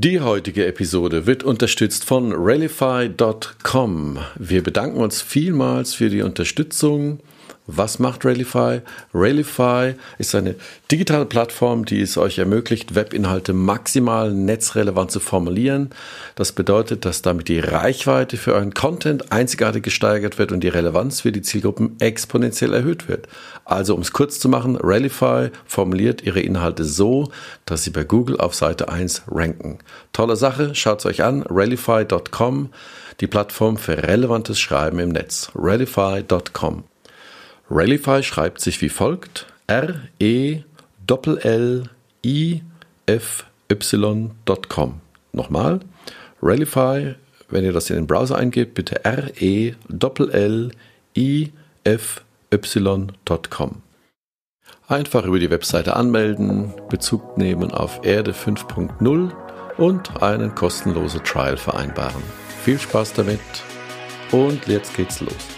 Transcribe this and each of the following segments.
Die heutige Episode wird unterstützt von Ralify.com. Wir bedanken uns vielmals für die Unterstützung. Was macht Railify? Railify ist eine digitale Plattform, die es euch ermöglicht, Webinhalte maximal netzrelevant zu formulieren. Das bedeutet, dass damit die Reichweite für euren Content einzigartig gesteigert wird und die Relevanz für die Zielgruppen exponentiell erhöht wird. Also, um es kurz zu machen, Railify formuliert ihre Inhalte so, dass sie bei Google auf Seite 1 ranken. Tolle Sache, schaut es euch an, railify.com, die Plattform für relevantes Schreiben im Netz. railify.com. Ralify schreibt sich wie folgt: R-E-L-L-I-F-Y.com. Nochmal, Ralify, wenn ihr das in den Browser eingebt, bitte R-E-L-L-I-F-Y.com. Einfach über die Webseite anmelden, Bezug nehmen auf Erde 5.0 und einen kostenlosen Trial vereinbaren. Viel Spaß damit und jetzt geht's los.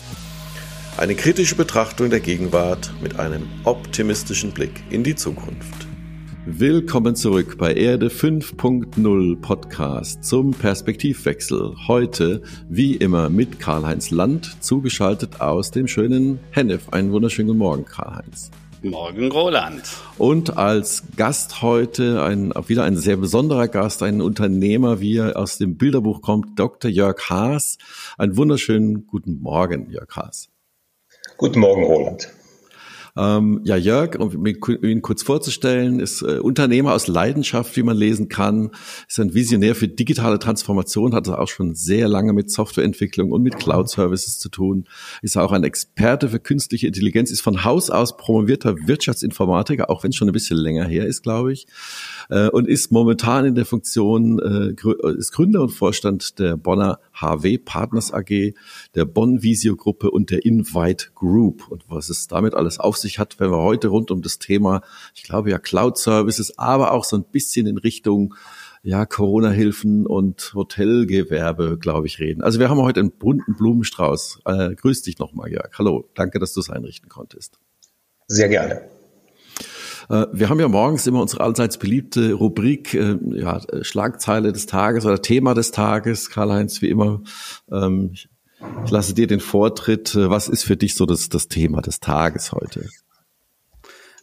Eine kritische Betrachtung der Gegenwart mit einem optimistischen Blick in die Zukunft. Willkommen zurück bei Erde 5.0 Podcast zum Perspektivwechsel. Heute, wie immer, mit Karl-Heinz Land, zugeschaltet aus dem schönen Hennef. Einen wunderschönen guten Morgen, Karl-Heinz. Morgen, Roland. Und als Gast heute ein, wieder ein sehr besonderer Gast, ein Unternehmer, wie er aus dem Bilderbuch kommt, Dr. Jörg Haas. Einen wunderschönen guten Morgen, Jörg Haas. Guten Morgen, Roland. Ähm, ja, Jörg, um ihn kurz vorzustellen, ist äh, Unternehmer aus Leidenschaft, wie man lesen kann, ist ein Visionär für digitale Transformation, hat auch schon sehr lange mit Softwareentwicklung und mit Cloud-Services zu tun, ist auch ein Experte für künstliche Intelligenz, ist von Haus aus promovierter Wirtschaftsinformatiker, auch wenn es schon ein bisschen länger her ist, glaube ich, äh, und ist momentan in der Funktion, äh, ist Gründer und Vorstand der Bonner HW Partners AG, der Bonn Visio Gruppe und der Invite Group. Und was es damit alles auf sich hat, wenn wir heute rund um das Thema, ich glaube ja Cloud Services, aber auch so ein bisschen in Richtung ja, Corona-Hilfen und Hotelgewerbe, glaube ich, reden. Also wir haben heute einen bunten Blumenstrauß. Äh, grüß dich nochmal, Jörg. Hallo, danke, dass du es einrichten konntest. Sehr gerne. Äh, wir haben ja morgens immer unsere allseits beliebte Rubrik, äh, ja, Schlagzeile des Tages oder Thema des Tages. Karl-Heinz, wie immer, ähm, ich lasse dir den Vortritt. Was ist für dich so das, das Thema des Tages heute?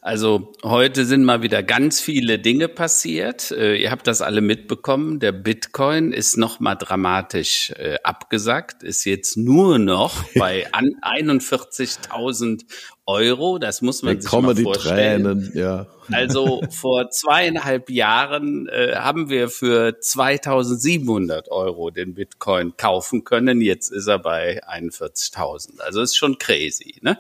Also heute sind mal wieder ganz viele Dinge passiert. Äh, ihr habt das alle mitbekommen. Der Bitcoin ist noch mal dramatisch äh, abgesackt, ist jetzt nur noch bei 41.000 Euro. Das muss man sich mal vorstellen. Tränen, ja. Also vor zweieinhalb Jahren äh, haben wir für 2.700 Euro den Bitcoin kaufen können. Jetzt ist er bei 41.000. Also ist schon crazy. Ne?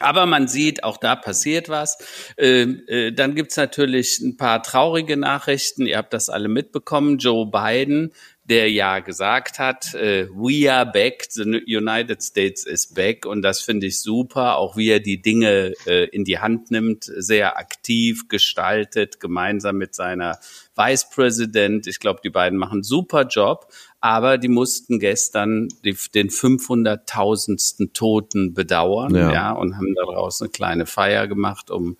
Aber man sieht, auch da passiert was. Ähm, äh, dann gibt's natürlich ein paar traurige Nachrichten. Ihr habt das alle mitbekommen. Joe Biden, der ja gesagt hat, äh, we are back, the United States is back. Und das finde ich super, auch wie er die Dinge äh, in die Hand nimmt, sehr aktiv gestaltet, gemeinsam mit seiner Vice President. Ich glaube, die beiden machen einen super Job aber die mussten gestern die, den 500.000. Toten bedauern, ja. ja, und haben daraus eine kleine Feier gemacht, um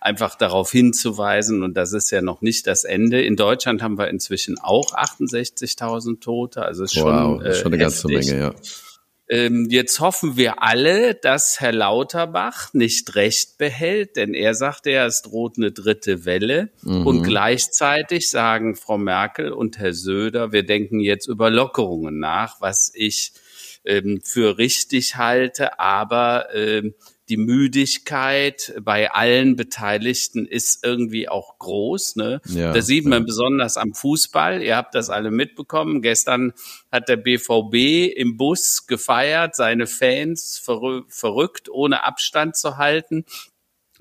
einfach darauf hinzuweisen. Und das ist ja noch nicht das Ende. In Deutschland haben wir inzwischen auch 68.000 Tote, also ist schon, wow, äh, schon eine ganze Menge, ja. Ähm, jetzt hoffen wir alle, dass Herr Lauterbach nicht recht behält, denn er sagte ja, es droht eine dritte Welle. Mhm. Und gleichzeitig sagen Frau Merkel und Herr Söder, wir denken jetzt über Lockerungen nach, was ich ähm, für richtig halte, aber ähm, die Müdigkeit bei allen Beteiligten ist irgendwie auch groß. Ne? Ja, das sieht man ja. besonders am Fußball. Ihr habt das alle mitbekommen. Gestern hat der BVB im Bus gefeiert, seine Fans verrückt, ohne Abstand zu halten.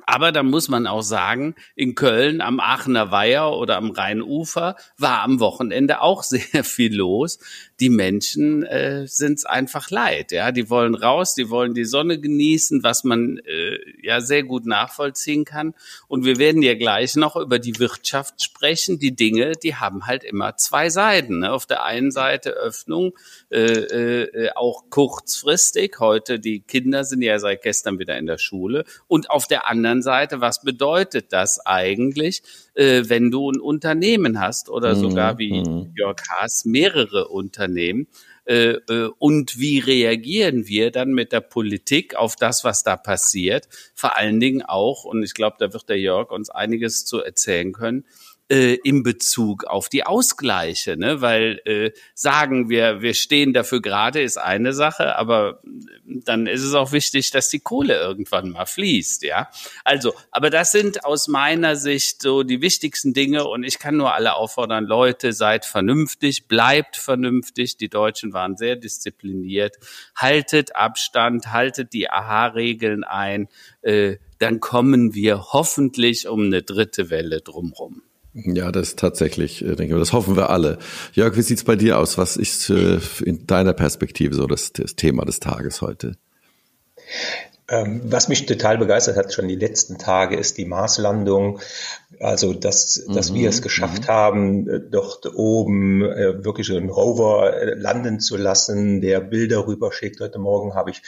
Aber da muss man auch sagen, in Köln am Aachener Weiher oder am Rheinufer war am Wochenende auch sehr viel los. Die Menschen äh, sind es einfach leid. Ja, die wollen raus, die wollen die Sonne genießen, was man äh, ja sehr gut nachvollziehen kann. Und wir werden ja gleich noch über die Wirtschaft sprechen. Die Dinge, die haben halt immer zwei Seiten. Ne? Auf der einen Seite Öffnung, äh, äh, auch kurzfristig. Heute die Kinder sind ja seit gestern wieder in der Schule. Und auf der anderen Seite, was bedeutet das eigentlich, äh, wenn du ein Unternehmen hast oder mhm. sogar wie mhm. Jörg Haas mehrere Unternehmen? Äh, äh, und wie reagieren wir dann mit der Politik auf das, was da passiert? Vor allen Dingen auch, und ich glaube, da wird der Jörg uns einiges zu erzählen können, äh, in Bezug auf die Ausgleiche, ne? weil äh, sagen wir, wir stehen dafür gerade, ist eine Sache, aber dann ist es auch wichtig, dass die Kohle irgendwann mal fließt, ja. Also, aber das sind aus meiner Sicht so die wichtigsten Dinge und ich kann nur alle auffordern, Leute, seid vernünftig, bleibt vernünftig. Die Deutschen waren sehr diszipliniert, haltet Abstand, haltet die AHA-Regeln ein, äh, dann kommen wir hoffentlich um eine dritte Welle drumrum. Ja, das ist tatsächlich, äh, denke ich, das hoffen wir alle. Jörg, wie sieht's bei dir aus? Was ist äh, in deiner Perspektive so das, das Thema des Tages heute? Ähm, was mich total begeistert hat schon die letzten Tage, ist die Marslandung. Also, dass, dass mhm, wir es geschafft mhm. haben, äh, dort oben äh, wirklich einen Rover äh, landen zu lassen, der Bilder rüberschickt. Heute Morgen habe ich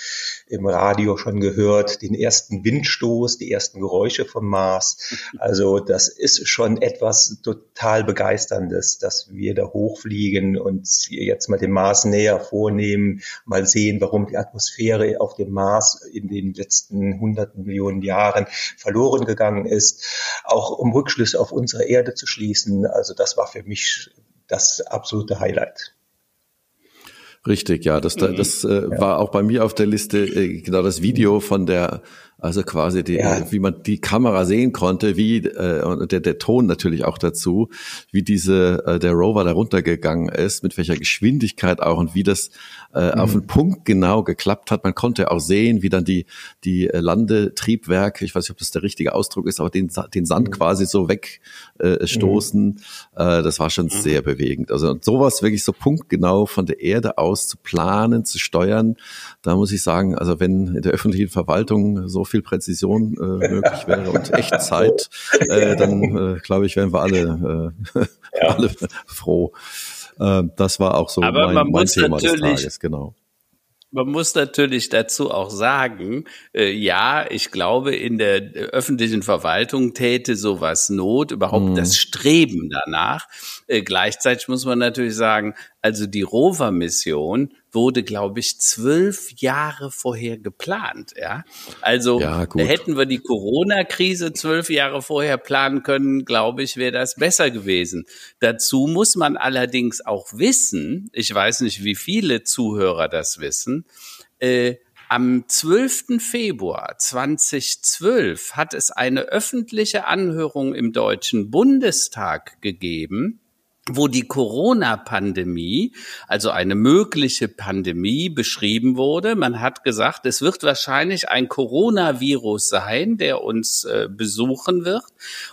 im Radio schon gehört, den ersten Windstoß, die ersten Geräusche vom Mars. Also, das ist schon etwas total Begeisterndes, dass wir da hochfliegen und jetzt mal den Mars näher vornehmen, mal sehen, warum die Atmosphäre auf dem Mars in den letzten hunderten Millionen Jahren verloren gegangen ist. Auch um Rückschlüsse auf unsere Erde zu schließen. Also das war für mich das absolute Highlight. Richtig, ja, das, mhm. das äh, ja. war auch bei mir auf der Liste äh, genau das Video von der also quasi die, ja. wie man die Kamera sehen konnte, wie äh, und der, der Ton natürlich auch dazu, wie diese äh, der Rover da runtergegangen ist, mit welcher Geschwindigkeit auch und wie das äh, mhm. auf den Punkt genau geklappt hat. Man konnte auch sehen, wie dann die die äh, Landetriebwerke, ich weiß nicht, ob das der richtige Ausdruck ist, aber den den Sand mhm. quasi so wegstoßen. Äh, mhm. äh, das war schon mhm. sehr bewegend. Also und sowas wirklich so punktgenau von der Erde aus zu planen, zu steuern, da muss ich sagen, also wenn in der öffentlichen Verwaltung so viel Präzision äh, möglich wäre und Echtzeit, äh, dann äh, glaube ich, wären wir alle, äh, ja. alle froh. Äh, das war auch so Aber mein, mein Thema des Tages, genau. Man muss natürlich dazu auch sagen, äh, ja, ich glaube, in der öffentlichen Verwaltung täte sowas Not, überhaupt mhm. das Streben danach. Äh, gleichzeitig muss man natürlich sagen, also die Rover-Mission wurde, glaube ich, zwölf Jahre vorher geplant. Ja, also ja, hätten wir die Corona-Krise zwölf Jahre vorher planen können, glaube ich, wäre das besser gewesen. Dazu muss man allerdings auch wissen, ich weiß nicht, wie viele Zuhörer das wissen, äh, am 12. Februar 2012 hat es eine öffentliche Anhörung im Deutschen Bundestag gegeben, wo die Corona-Pandemie, also eine mögliche Pandemie beschrieben wurde. Man hat gesagt, es wird wahrscheinlich ein Coronavirus sein, der uns äh, besuchen wird.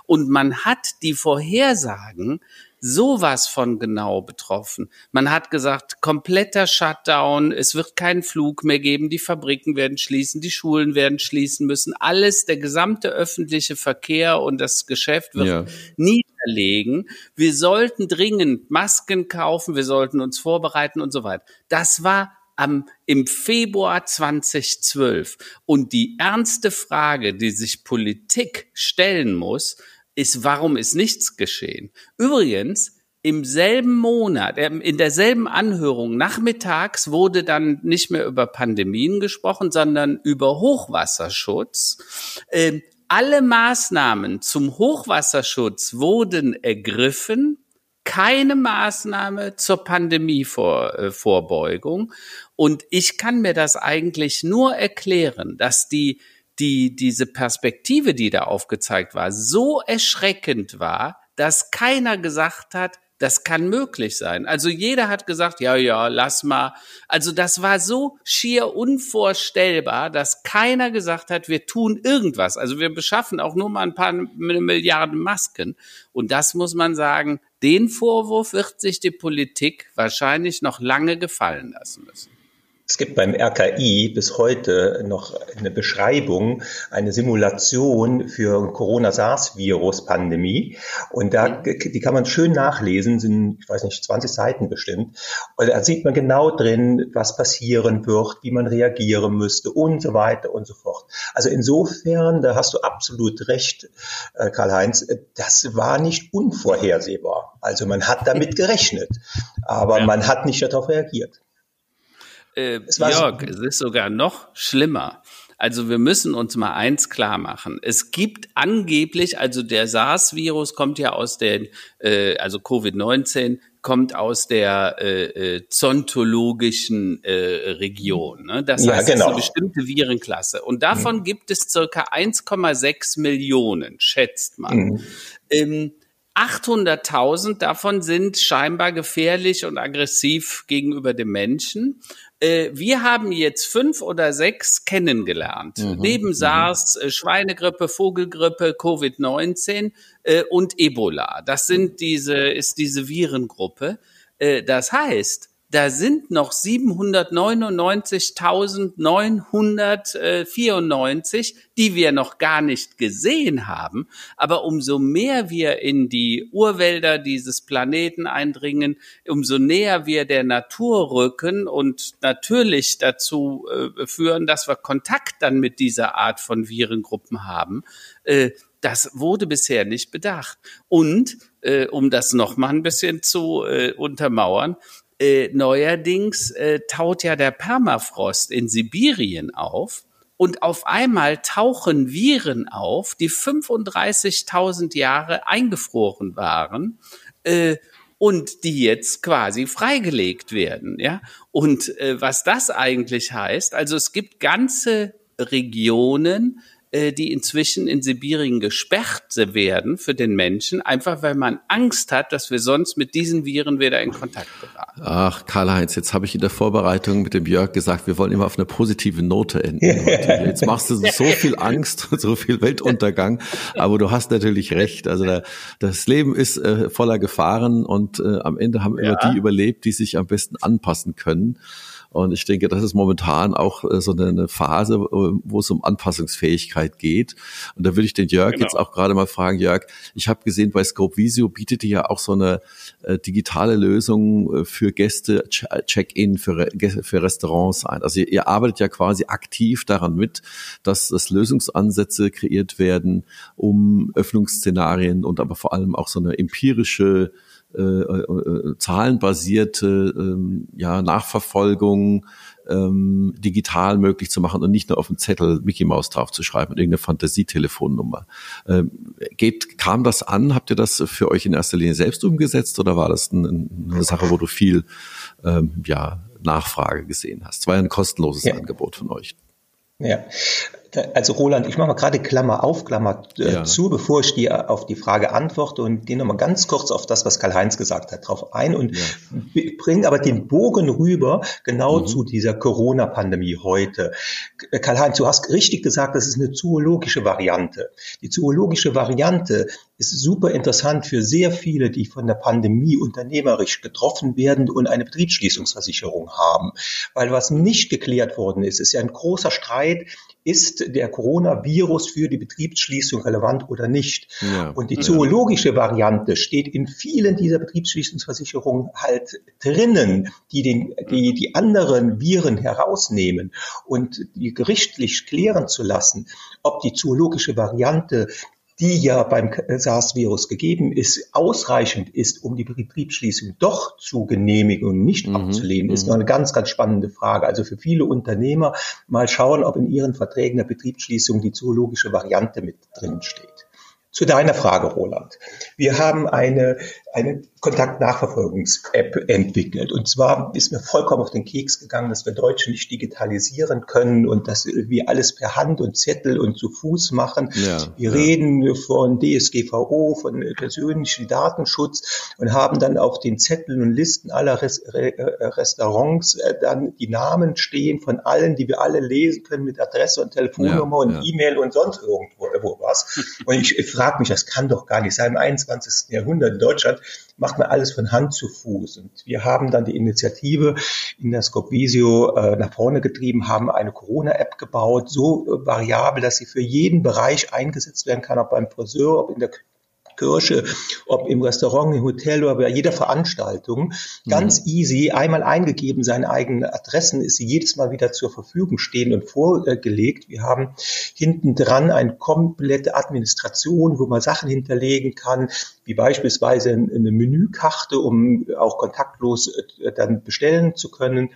Und man hat die Vorhersagen sowas von genau betroffen. Man hat gesagt, kompletter Shutdown, es wird keinen Flug mehr geben, die Fabriken werden schließen, die Schulen werden schließen müssen, alles, der gesamte öffentliche Verkehr und das Geschäft wird ja. niederlegen. Wir sollten dringend Masken kaufen, wir sollten uns vorbereiten und so weiter. Das war am, im Februar 2012. Und die ernste Frage, die sich Politik stellen muss, ist, warum ist nichts geschehen? Übrigens, im selben Monat, ähm, in derselben Anhörung nachmittags wurde dann nicht mehr über Pandemien gesprochen, sondern über Hochwasserschutz. Ähm, alle Maßnahmen zum Hochwasserschutz wurden ergriffen, keine Maßnahme zur Pandemievorbeugung. Äh, Und ich kann mir das eigentlich nur erklären, dass die die, diese Perspektive, die da aufgezeigt war, so erschreckend war, dass keiner gesagt hat, Das kann möglich sein. Also jeder hat gesagt, ja, ja, lass mal. Also das war so schier unvorstellbar, dass keiner gesagt hat, wir tun irgendwas. Also wir beschaffen auch nur mal ein paar Milliarden Masken. Und das muss man sagen, den Vorwurf wird sich die Politik wahrscheinlich noch lange gefallen lassen müssen. Es gibt beim RKI bis heute noch eine Beschreibung, eine Simulation für Corona-SARS-Virus-Pandemie. Und da, die kann man schön nachlesen, sind, ich weiß nicht, 20 Seiten bestimmt. Und da sieht man genau drin, was passieren wird, wie man reagieren müsste und so weiter und so fort. Also insofern, da hast du absolut recht, äh, Karl-Heinz, das war nicht unvorhersehbar. Also man hat damit gerechnet, aber ja. man hat nicht darauf reagiert. Äh, Jörg, es ist sogar noch schlimmer. Also wir müssen uns mal eins klar machen. Es gibt angeblich, also der SARS-Virus kommt ja aus der, äh, also Covid-19 kommt aus der äh, äh, zontologischen äh, Region. Ne? Das ja, heißt, genau. es ist eine bestimmte Virenklasse. Und davon mhm. gibt es circa 1,6 Millionen, schätzt man. Mhm. Ähm, 800.000 davon sind scheinbar gefährlich und aggressiv gegenüber dem Menschen. Äh, wir haben jetzt fünf oder sechs kennengelernt. Mhm. Neben mhm. SARS, äh, Schweinegrippe, Vogelgrippe, Covid-19 äh, und Ebola. Das sind diese, ist diese Virengruppe. Das heißt, da sind noch 799.994, die wir noch gar nicht gesehen haben. Aber umso mehr wir in die Urwälder dieses Planeten eindringen, umso näher wir der Natur rücken und natürlich dazu äh, führen, dass wir Kontakt dann mit dieser Art von Virengruppen haben. Äh, das wurde bisher nicht bedacht. Und äh, um das noch mal ein bisschen zu äh, untermauern, äh, neuerdings äh, taut ja der Permafrost in Sibirien auf und auf einmal tauchen Viren auf, die 35.000 Jahre eingefroren waren. Äh, und die jetzt quasi freigelegt werden, ja. Und äh, was das eigentlich heißt, also es gibt ganze Regionen, die inzwischen in Sibirien gesperrt werden für den Menschen, einfach weil man Angst hat, dass wir sonst mit diesen Viren wieder in Kontakt geraten. Ach, Karl-Heinz, jetzt habe ich in der Vorbereitung mit dem Jörg gesagt, wir wollen immer auf eine positive Note enden. Jetzt machst du so viel Angst, so viel Weltuntergang, aber du hast natürlich recht. Also der, das Leben ist äh, voller Gefahren und äh, am Ende haben ja. immer die überlebt, die sich am besten anpassen können. Und ich denke, das ist momentan auch äh, so eine Phase, wo es um Anpassungsfähigkeit geht. Und da würde ich den Jörg genau. jetzt auch gerade mal fragen, Jörg, ich habe gesehen, bei Scope Visio bietet ihr ja auch so eine äh, digitale Lösung äh, für Gäste, Check-in für, für Restaurants ein. Also ihr, ihr arbeitet ja quasi aktiv daran mit, dass, dass Lösungsansätze kreiert werden, um Öffnungsszenarien und aber vor allem auch so eine empirische äh, äh, zahlenbasierte ähm, ja, Nachverfolgung ähm, digital möglich zu machen und nicht nur auf dem Zettel Mickey Mouse drauf zu schreiben und irgendeine Fantasietelefonnummer. Ähm, geht, kam das an? Habt ihr das für euch in erster Linie selbst umgesetzt oder war das eine, eine Sache, wo du viel ähm, ja, Nachfrage gesehen hast? Es war ja ein kostenloses ja. Angebot von euch. Ja, also Roland, ich mache mal gerade Klammer auf, Klammer äh, ja. zu, bevor ich dir auf die Frage antworte und gehe nochmal ganz kurz auf das, was Karl-Heinz gesagt hat, drauf ein und ja. bringe aber den Bogen rüber genau mhm. zu dieser Corona-Pandemie heute. Karl-Heinz, du hast richtig gesagt, das ist eine zoologische Variante. Die zoologische Variante ist super interessant für sehr viele, die von der Pandemie unternehmerisch getroffen werden und eine Betriebsschließungsversicherung haben. Weil was nicht geklärt worden ist, ist ja ein großer Streit, ist der Coronavirus für die Betriebsschließung relevant oder nicht? Ja, und die zoologische ja. Variante steht in vielen dieser Betriebsschließungsversicherungen halt drinnen, die den, die, die anderen Viren herausnehmen und die gerichtlich klären zu lassen, ob die zoologische Variante die ja beim SARS-Virus gegeben ist, ausreichend ist, um die Betriebsschließung doch zu genehmigen und nicht mhm. abzulehnen, ist mhm. noch eine ganz, ganz spannende Frage. Also für viele Unternehmer mal schauen, ob in ihren Verträgen der Betriebsschließung die zoologische Variante mit drin steht. Zu deiner Frage, Roland. Wir haben eine, eine Kontaktnachverfolgungs-App entwickelt. Und zwar ist mir vollkommen auf den Keks gegangen, dass wir Deutschen nicht digitalisieren können und dass wir alles per Hand und Zettel und zu Fuß machen. Ja, wir ja. reden von DSGVO, von persönlichen Datenschutz und haben dann auf den Zetteln und Listen aller Res Re Restaurants äh, dann die Namen stehen von allen, die wir alle lesen können mit Adresse und Telefonnummer ja, und E-Mail und sonst irgendwo wo was. Und ich, ich frage mich, das kann doch gar nicht sein. Im 21. Jahrhundert in Deutschland macht man alles von Hand zu Fuß. Und wir haben dann die Initiative in der Scopvisio äh, nach vorne getrieben, haben eine Corona-App gebaut, so äh, variabel, dass sie für jeden Bereich eingesetzt werden kann, ob beim Friseur, ob in der Kirche, ob im Restaurant, im Hotel oder bei jeder Veranstaltung. Ganz mhm. easy, einmal eingegeben, seine eigenen Adressen, ist sie jedes Mal wieder zur Verfügung stehen und vorgelegt. Wir haben hinten dran eine komplette Administration, wo man Sachen hinterlegen kann, wie beispielsweise eine Menükarte, um auch kontaktlos äh, dann bestellen zu können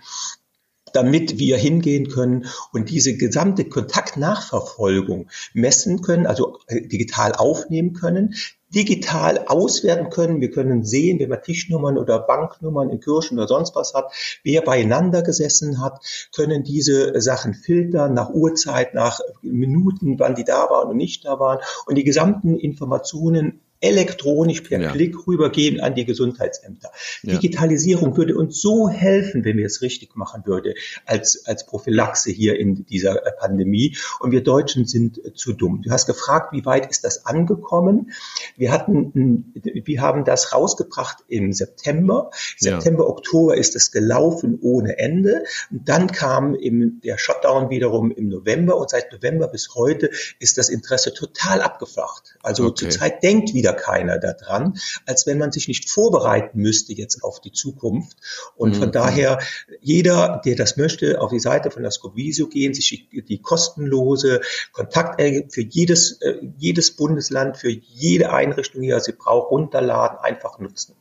damit wir hingehen können und diese gesamte Kontaktnachverfolgung messen können, also äh, digital aufnehmen können, digital auswerten können. Wir können sehen, wenn man Tischnummern oder Banknummern in Kirchen oder sonst was hat, wer beieinander gesessen hat, können diese Sachen filtern nach Uhrzeit, nach Minuten, wann die da waren und nicht da waren und die gesamten Informationen elektronisch per ja. Klick rübergeben an die Gesundheitsämter. Ja. Digitalisierung würde uns so helfen, wenn wir es richtig machen würde, als, als Prophylaxe hier in dieser äh, Pandemie. Und wir Deutschen sind äh, zu dumm. Du hast gefragt, wie weit ist das angekommen? Wir hatten, wir haben das rausgebracht im September. September, ja. Oktober ist es gelaufen ohne Ende. Und dann kam im, der Shutdown wiederum im November und seit November bis heute ist das Interesse total abgeflacht. Also okay. zurzeit denkt wieder wieder keiner daran, als wenn man sich nicht vorbereiten müsste jetzt auf die Zukunft. Und mhm. von daher, jeder, der das möchte, auf die Seite von der Scopvisio gehen, sich die kostenlose Kontakt für jedes, äh, jedes Bundesland, für jede Einrichtung, die er sie braucht, runterladen, einfach nutzen.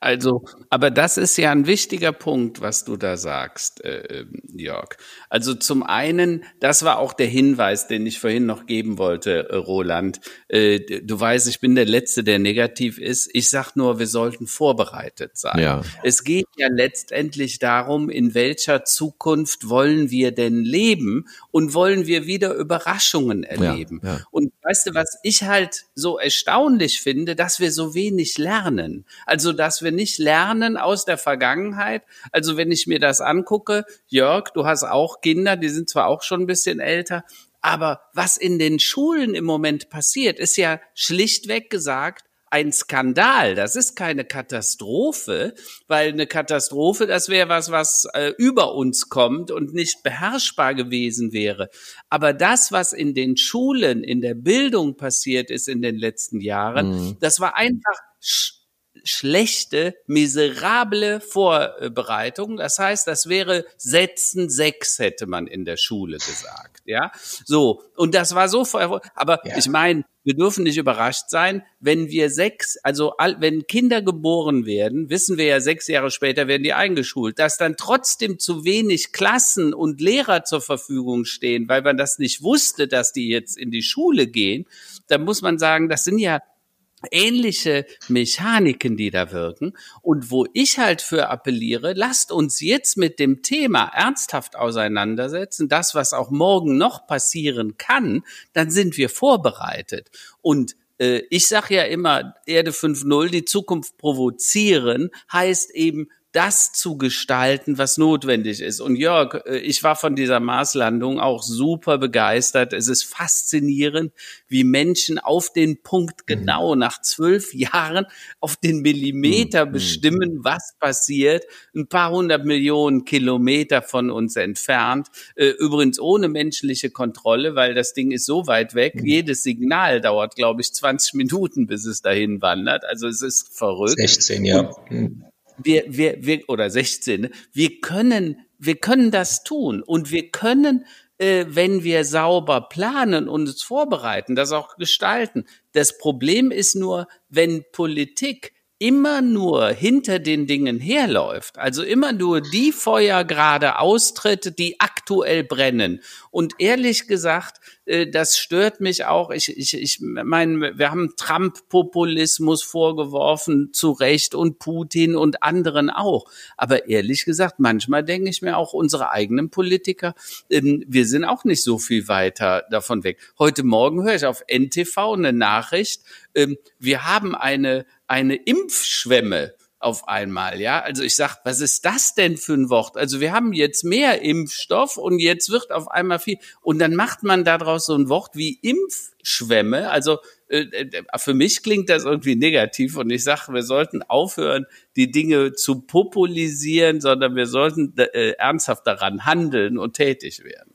Also, aber das ist ja ein wichtiger Punkt, was du da sagst, äh, Jörg. Also zum einen, das war auch der Hinweis, den ich vorhin noch geben wollte, äh, Roland. Äh, du weißt, ich bin der Letzte, der negativ ist. Ich sag nur, wir sollten vorbereitet sein. Ja. Es geht ja letztendlich darum, in welcher Zukunft wollen wir denn leben und wollen wir wieder Überraschungen erleben. Ja, ja. Und weißt du, was ich halt so erstaunlich finde, dass wir so wenig lernen. Also, dass wir wir nicht lernen aus der Vergangenheit. Also wenn ich mir das angucke, Jörg, du hast auch Kinder, die sind zwar auch schon ein bisschen älter, aber was in den Schulen im Moment passiert, ist ja schlichtweg gesagt ein Skandal. Das ist keine Katastrophe, weil eine Katastrophe, das wäre was, was äh, über uns kommt und nicht beherrschbar gewesen wäre. Aber das, was in den Schulen, in der Bildung passiert ist in den letzten Jahren, mhm. das war einfach schlechte, miserable Vorbereitung. Das heißt, das wäre Sätzen sechs, hätte man in der Schule gesagt. Ja, so. Und das war so, aber ja. ich meine, wir dürfen nicht überrascht sein, wenn wir sechs, also wenn Kinder geboren werden, wissen wir ja sechs Jahre später werden die eingeschult, dass dann trotzdem zu wenig Klassen und Lehrer zur Verfügung stehen, weil man das nicht wusste, dass die jetzt in die Schule gehen, dann muss man sagen, das sind ja ähnliche Mechaniken, die da wirken. Und wo ich halt für appelliere, lasst uns jetzt mit dem Thema ernsthaft auseinandersetzen, das, was auch morgen noch passieren kann, dann sind wir vorbereitet. Und äh, ich sage ja immer, Erde 5.0, die Zukunft provozieren, heißt eben das zu gestalten, was notwendig ist. Und Jörg, äh, ich war von dieser Marslandung auch super begeistert. Es ist faszinierend, wie Menschen auf den Punkt mhm. genau mhm. nach zwölf Jahren auf den Millimeter mhm. bestimmen, was passiert. Ein paar hundert Millionen Kilometer von uns entfernt. Äh, übrigens ohne menschliche Kontrolle, weil das Ding ist so weit weg. Mhm. Jedes Signal dauert, glaube ich, 20 Minuten, bis es dahin wandert. Also es ist verrückt. 16, ja. Und wir, wir, wir, oder 16, wir können, wir können das tun und wir können, äh, wenn wir sauber planen und uns vorbereiten, das auch gestalten. Das Problem ist nur, wenn Politik immer nur hinter den Dingen herläuft, also immer nur die Feuer gerade austritt, die aktuell brennen. Und ehrlich gesagt, äh, das stört mich auch. Ich, ich, ich meine, wir haben Trump-Populismus vorgeworfen, zu Recht, und Putin und anderen auch. Aber ehrlich gesagt, manchmal denke ich mir auch, unsere eigenen Politiker, ähm, wir sind auch nicht so viel weiter davon weg. Heute Morgen höre ich auf NTV eine Nachricht, ähm, wir haben eine eine Impfschwemme auf einmal, ja. Also ich sag, was ist das denn für ein Wort? Also wir haben jetzt mehr Impfstoff und jetzt wird auf einmal viel und dann macht man daraus so ein Wort wie Impfschwemme. Also äh, äh für mich klingt das irgendwie negativ und ich sage, wir sollten aufhören, die Dinge zu populisieren, sondern wir sollten äh, ernsthaft daran handeln und tätig werden.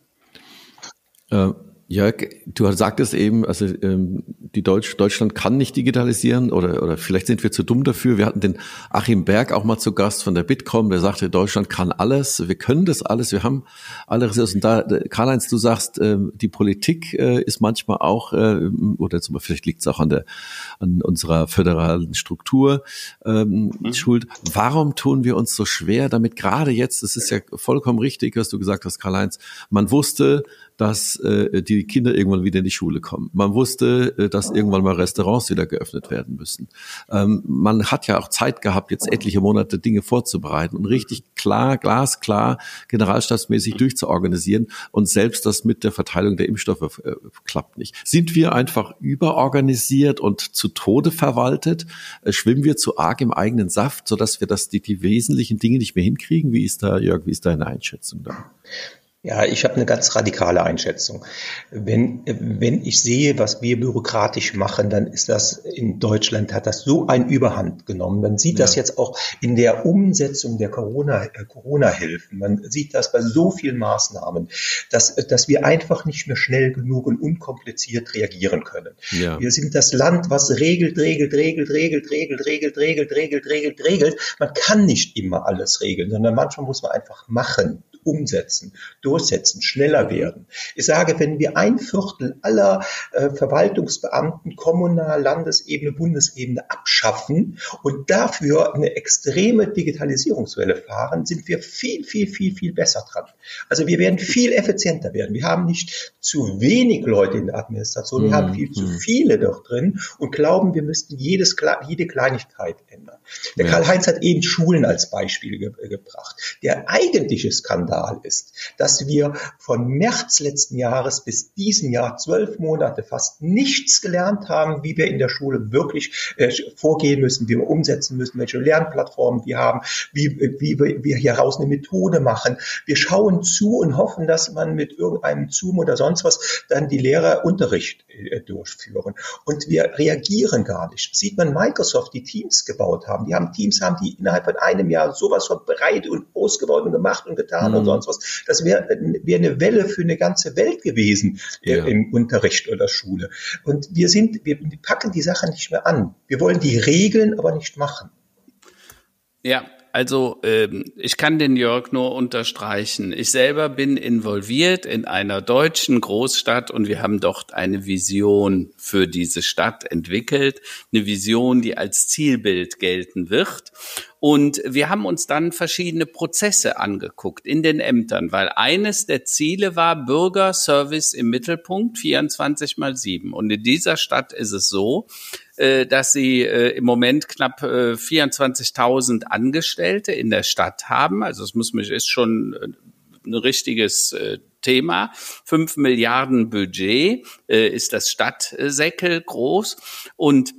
Äh Jörg, du sagtest eben, also ähm, die Deutsch, Deutschland kann nicht digitalisieren oder, oder vielleicht sind wir zu dumm dafür. Wir hatten den Achim Berg auch mal zu Gast von der Bitkom, der sagte, Deutschland kann alles, wir können das alles, wir haben alle Ressourcen. Da, Karl-Heinz, du sagst, ähm, die Politik äh, ist manchmal auch, äh, oder zum Beispiel, vielleicht liegt es auch an, der, an unserer föderalen Struktur ähm, mhm. schuld. Warum tun wir uns so schwer damit, gerade jetzt, das ist ja vollkommen richtig, was du gesagt hast, Karl-Heinz, man wusste, dass äh, die Kinder irgendwann wieder in die Schule kommen. Man wusste, äh, dass irgendwann mal Restaurants wieder geöffnet werden müssen. Ähm, man hat ja auch Zeit gehabt, jetzt etliche Monate Dinge vorzubereiten und richtig klar, glasklar, generalstaatsmäßig durchzuorganisieren. Und selbst das mit der Verteilung der Impfstoffe äh, klappt nicht. Sind wir einfach überorganisiert und zu Tode verwaltet? Äh, schwimmen wir zu arg im eigenen Saft, sodass wir das, die, die wesentlichen Dinge nicht mehr hinkriegen? Wie ist da, Jörg, wie ist deine Einschätzung da? Ja, ich habe eine ganz radikale Einschätzung. Wenn, wenn ich sehe, was wir bürokratisch machen, dann ist das in Deutschland hat das so ein Überhand genommen. Man sieht ja. das jetzt auch in der Umsetzung der Corona, äh, Corona-Hilfen. Man sieht das bei so vielen Maßnahmen, dass, dass wir einfach nicht mehr schnell genug und unkompliziert reagieren können. Ja. Wir sind das Land, was regelt, regelt, regelt, regelt, regelt, regelt, regelt, regelt, regelt, regelt. Man kann nicht immer alles regeln, sondern manchmal muss man einfach machen umsetzen, durchsetzen, schneller werden. Ich sage, wenn wir ein Viertel aller äh, Verwaltungsbeamten kommunal, Landesebene, Bundesebene abschaffen und dafür eine extreme Digitalisierungswelle fahren, sind wir viel, viel, viel, viel besser dran. Also wir werden viel effizienter werden. Wir haben nicht zu wenig Leute in der Administration, wir mhm. haben viel zu mhm. viele dort drin und glauben, wir müssten jedes, jede Kleinigkeit ändern. Der ja. Karl-Heinz hat eben Schulen als Beispiel ge gebracht. Der eigentliche Skandal ist, dass wir von März letzten Jahres bis diesen Jahr zwölf Monate fast nichts gelernt haben, wie wir in der Schule wirklich äh, vorgehen müssen, wie wir umsetzen müssen, welche Lernplattformen wir haben, wie, wie wir hier raus eine Methode machen. Wir schauen zu und hoffen, dass man mit irgendeinem Zoom oder sonst was dann die Lehrer Unterricht äh, durchführen. Und wir reagieren gar nicht. Sieht man Microsoft, die Teams gebaut haben, die haben Teams haben, die innerhalb von einem Jahr sowas von breit und ausgebaut und gemacht und getan mhm. und sonst was. Das wäre wär eine Welle für eine ganze Welt gewesen äh, ja. im Unterricht oder Schule. Und wir sind, wir packen die Sache nicht mehr an. Wir wollen die Regeln, aber nicht machen. Ja, also ähm, ich kann den Jörg nur unterstreichen. Ich selber bin involviert in einer deutschen Großstadt und wir haben dort eine Vision für diese Stadt entwickelt. Eine Vision, die als Zielbild gelten wird. Und wir haben uns dann verschiedene Prozesse angeguckt in den Ämtern, weil eines der Ziele war Bürgerservice im Mittelpunkt, 24 mal 7. Und in dieser Stadt ist es so, dass sie äh, im Moment knapp 24.000 äh, Angestellte in der Stadt haben. Also es muss mich ist schon ein richtiges Thema. Fünf Milliarden Budget ist das Stadtsäckel groß und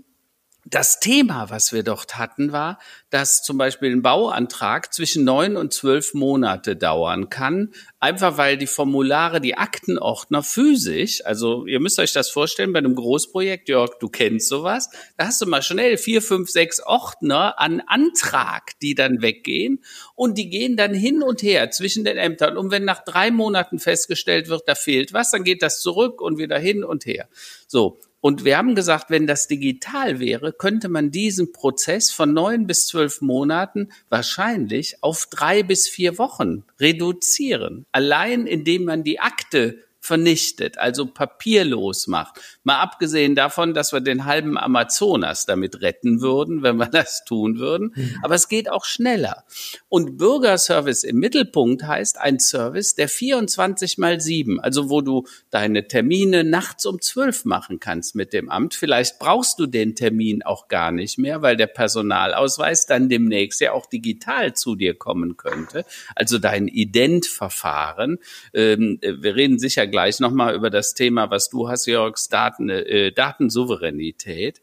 das Thema, was wir dort hatten, war, dass zum Beispiel ein Bauantrag zwischen neun und zwölf Monate dauern kann, einfach weil die Formulare, die Aktenordner physisch, also ihr müsst euch das vorstellen, bei einem Großprojekt, Jörg, du kennst sowas, da hast du mal schnell vier, fünf, sechs Ordner an Antrag, die dann weggehen und die gehen dann hin und her zwischen den Ämtern. Und wenn nach drei Monaten festgestellt wird, da fehlt was, dann geht das zurück und wieder hin und her. So. Und wir haben gesagt, wenn das digital wäre, könnte man diesen Prozess von neun bis zwölf Monaten wahrscheinlich auf drei bis vier Wochen reduzieren. Allein indem man die Akte vernichtet, also papierlos macht. Mal abgesehen davon, dass wir den halben Amazonas damit retten würden, wenn wir das tun würden. Mhm. Aber es geht auch schneller. Und Bürgerservice im Mittelpunkt heißt ein Service, der 24 mal 7, also wo du deine Termine nachts um 12 machen kannst mit dem Amt. Vielleicht brauchst du den Termin auch gar nicht mehr, weil der Personalausweis dann demnächst ja auch digital zu dir kommen könnte. Also dein Identverfahren. Ähm, wir reden sicher gleich nochmal über das Thema, was du hast, Jörgs, Daten, äh, Datensouveränität.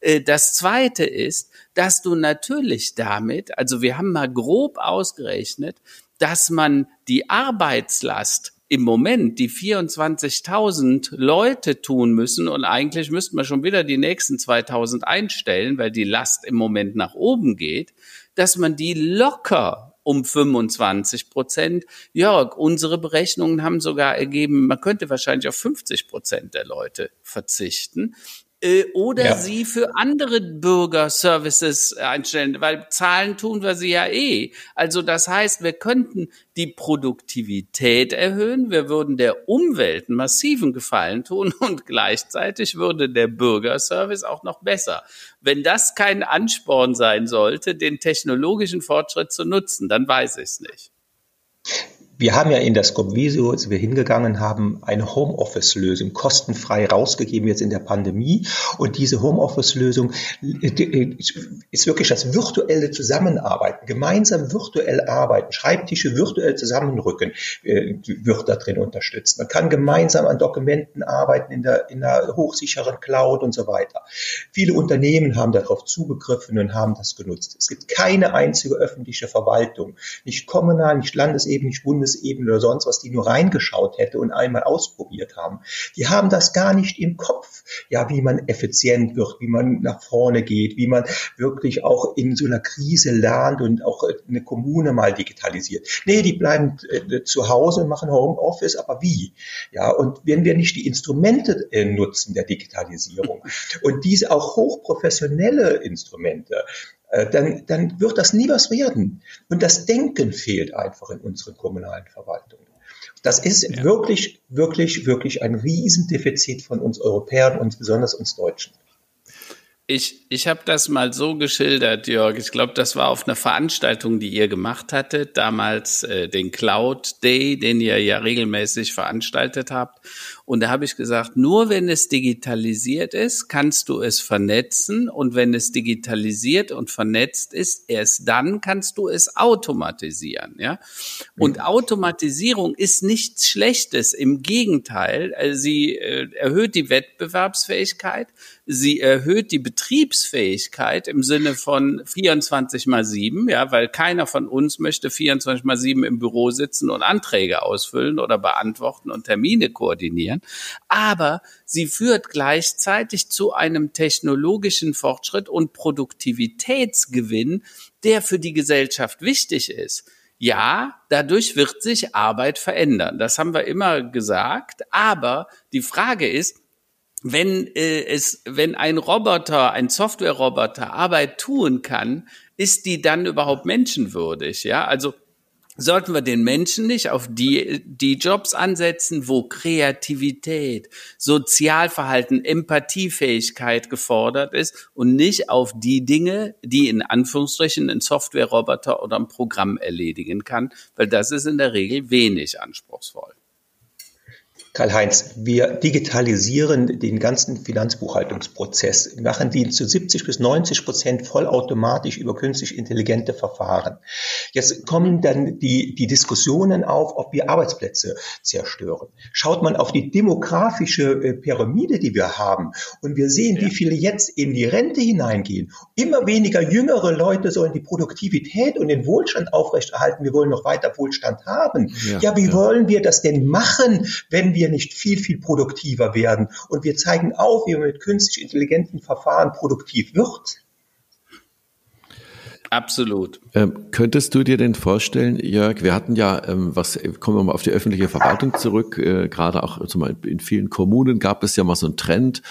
Äh, das zweite ist, dass du natürlich damit, also wir haben mal grob ausgerechnet, dass man die Arbeitslast im Moment die 24.000 Leute tun müssen und eigentlich müssten wir schon wieder die nächsten 2.000 einstellen, weil die Last im Moment nach oben geht, dass man die locker um 25 Prozent. Jörg, unsere Berechnungen haben sogar ergeben, man könnte wahrscheinlich auf 50 Prozent der Leute verzichten äh, oder ja. sie für andere Bürgerservices einstellen, weil Zahlen tun wir sie ja eh. Also das heißt, wir könnten die Produktivität erhöhen, wir würden der Umwelt einen massiven Gefallen tun und gleichzeitig würde der Bürgerservice auch noch besser. Wenn das kein Ansporn sein sollte, den technologischen Fortschritt zu nutzen, dann weiß ich es nicht wir haben ja in der Scopvisio, als wir hingegangen haben, eine Homeoffice-Lösung kostenfrei rausgegeben jetzt in der Pandemie. Und diese Homeoffice-Lösung ist wirklich das virtuelle Zusammenarbeiten, gemeinsam virtuell arbeiten, Schreibtische virtuell zusammenrücken, äh, wird da drin unterstützt. Man kann gemeinsam an Dokumenten arbeiten in der, in der hochsicheren Cloud und so weiter. Viele Unternehmen haben darauf zugegriffen und haben das genutzt. Es gibt keine einzige öffentliche Verwaltung, nicht kommunal, nicht Landesebene, nicht Bundes Bundesebene oder sonst was, die nur reingeschaut hätte und einmal ausprobiert haben. Die haben das gar nicht im Kopf, ja, wie man effizient wird, wie man nach vorne geht, wie man wirklich auch in so einer Krise lernt und auch eine Kommune mal digitalisiert. Nee, die bleiben äh, zu Hause machen Homeoffice, aber wie? Ja, und wenn wir nicht die Instrumente äh, nutzen der Digitalisierung und diese auch hochprofessionelle Instrumente, dann, dann wird das nie was werden. Und das Denken fehlt einfach in unseren kommunalen Verwaltungen. Das ist ja. wirklich, wirklich, wirklich ein Riesendefizit von uns Europäern und besonders uns Deutschen. Ich, ich habe das mal so geschildert, Jörg. Ich glaube, das war auf einer Veranstaltung, die ihr gemacht hattet, damals äh, den Cloud Day, den ihr ja regelmäßig veranstaltet habt. Und da habe ich gesagt, nur wenn es digitalisiert ist, kannst du es vernetzen. Und wenn es digitalisiert und vernetzt ist, erst dann kannst du es automatisieren. Ja. Und Automatisierung ist nichts Schlechtes. Im Gegenteil, äh, sie äh, erhöht die Wettbewerbsfähigkeit sie erhöht die Betriebsfähigkeit im Sinne von 24 mal 7, ja, weil keiner von uns möchte 24 mal 7 im Büro sitzen und Anträge ausfüllen oder beantworten und Termine koordinieren. Aber sie führt gleichzeitig zu einem technologischen Fortschritt und Produktivitätsgewinn, der für die Gesellschaft wichtig ist. Ja, dadurch wird sich Arbeit verändern. Das haben wir immer gesagt. Aber die Frage ist, wenn äh, es, wenn ein Roboter, ein Software-Roboter Arbeit tun kann, ist die dann überhaupt menschenwürdig? Ja, also sollten wir den Menschen nicht auf die, die Jobs ansetzen, wo Kreativität, Sozialverhalten, Empathiefähigkeit gefordert ist und nicht auf die Dinge, die in Anführungsstrichen ein Software-Roboter oder ein Programm erledigen kann, weil das ist in der Regel wenig anspruchsvoll. Karl-Heinz, wir digitalisieren den ganzen Finanzbuchhaltungsprozess, machen den zu 70 bis 90 Prozent vollautomatisch über künstlich intelligente Verfahren. Jetzt kommen dann die, die Diskussionen auf, ob wir Arbeitsplätze zerstören. Schaut man auf die demografische äh, Pyramide, die wir haben, und wir sehen, wie viele jetzt in die Rente hineingehen. Immer weniger jüngere Leute sollen die Produktivität und den Wohlstand aufrechterhalten. Wir wollen noch weiter Wohlstand haben. Ja, ja wie ja. wollen wir das denn machen, wenn wir wir nicht viel, viel produktiver werden? Und wir zeigen auf, wie man mit künstlich intelligenten Verfahren produktiv wird. Absolut. Ähm, könntest du dir denn vorstellen, Jörg, wir hatten ja, ähm, was kommen wir mal auf die öffentliche Verwaltung zurück, äh, gerade auch zum Beispiel in vielen Kommunen gab es ja mal so einen Trend,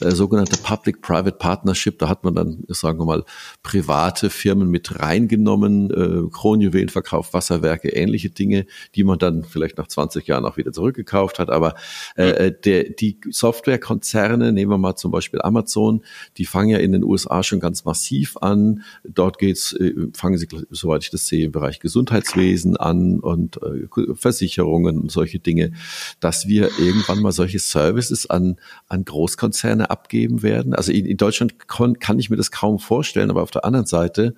äh, sogenannte Public-Private Partnership, da hat man dann, sagen wir mal, private Firmen mit reingenommen, äh, Kronjuwelenverkauf, Wasserwerke, ähnliche Dinge, die man dann vielleicht nach 20 Jahren auch wieder zurückgekauft hat. Aber äh, äh, der, die Softwarekonzerne, nehmen wir mal zum Beispiel Amazon, die fangen ja in den USA schon ganz massiv an. Dort geht's, äh, fangen sie, soweit ich das sehe, im Bereich Gesundheitswesen an und äh, Versicherungen und solche Dinge, dass wir irgendwann mal solche Services an, an Großkonzerne abgeben werden. Also in, in Deutschland kann ich mir das kaum vorstellen, aber auf der anderen Seite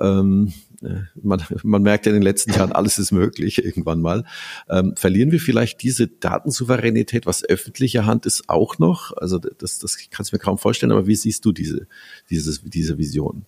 ähm, äh, man, man merkt ja in den letzten Jahren, alles ist möglich irgendwann mal. Ähm, verlieren wir vielleicht diese Datensouveränität, was öffentliche Hand ist, auch noch? Also das, das kannst du mir kaum vorstellen, aber wie siehst du diese, diese, diese Vision?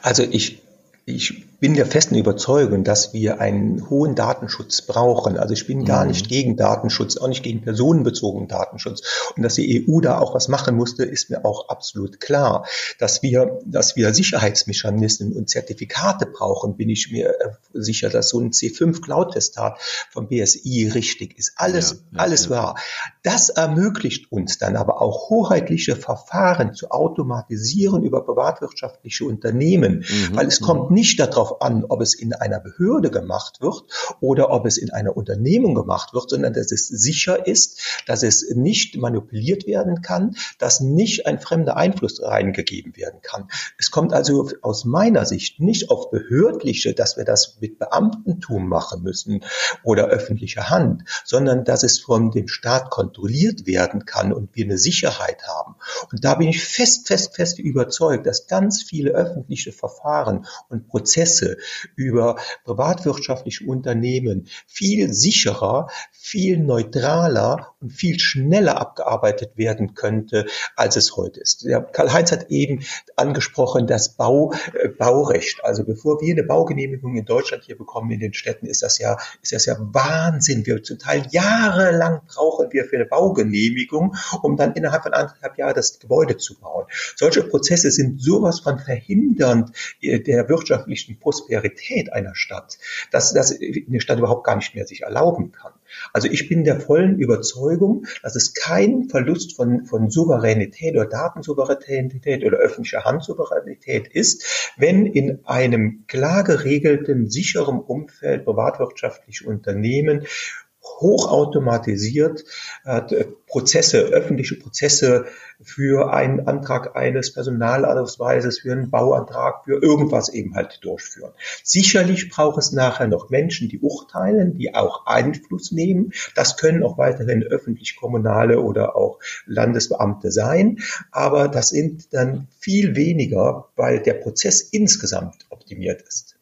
Also ich ich bin der festen Überzeugung, dass wir einen hohen Datenschutz brauchen. Also ich bin gar mhm. nicht gegen Datenschutz, auch nicht gegen personenbezogenen Datenschutz. Und dass die EU da auch was machen musste, ist mir auch absolut klar. Dass wir, dass wir Sicherheitsmechanismen und Zertifikate brauchen, bin ich mir äh, sicher, dass so ein C5-Cloud-Testat vom BSI richtig ist. Alles, ja, ja, alles ja. wahr. Das ermöglicht uns dann aber auch hoheitliche Verfahren zu automatisieren über privatwirtschaftliche Unternehmen, mhm. weil es kommt nicht darauf an, ob es in einer Behörde gemacht wird oder ob es in einer Unternehmung gemacht wird, sondern dass es sicher ist, dass es nicht manipuliert werden kann, dass nicht ein fremder Einfluss reingegeben werden kann. Es kommt also aus meiner Sicht nicht auf behördliche, dass wir das mit Beamtentum machen müssen oder öffentlicher Hand, sondern dass es von dem Staat kontrolliert werden kann und wir eine Sicherheit haben. Und da bin ich fest, fest, fest überzeugt, dass ganz viele öffentliche Verfahren und Prozesse über privatwirtschaftliche Unternehmen viel sicherer, viel neutraler und viel schneller abgearbeitet werden könnte, als es heute ist. Karl-Heinz hat eben angesprochen, das Bau, äh, Baurecht. Also bevor wir eine Baugenehmigung in Deutschland hier bekommen in den Städten, ist das ja, ist das ja Wahnsinn. Wir zum Teil jahrelang brauchen wir für eine Baugenehmigung, um dann innerhalb von anderthalb Jahren das Gebäude zu bauen. Solche Prozesse sind sowas von verhindernd äh, der wirtschaftlichen Prosperität einer Stadt, dass, dass eine Stadt überhaupt gar nicht mehr sich erlauben kann. Also ich bin der vollen Überzeugung, dass es kein Verlust von, von Souveränität oder Datensouveränität oder öffentlicher Handsouveränität ist, wenn in einem klar geregelten, sicheren Umfeld privatwirtschaftliche Unternehmen hochautomatisiert äh, Prozesse, öffentliche Prozesse für einen Antrag eines Personalausweises, für einen Bauantrag, für irgendwas eben halt durchführen. Sicherlich braucht es nachher noch Menschen, die urteilen, die auch Einfluss nehmen. Das können auch weiterhin öffentlich-kommunale oder auch Landesbeamte sein. Aber das sind dann viel weniger, weil der Prozess insgesamt optimiert ist.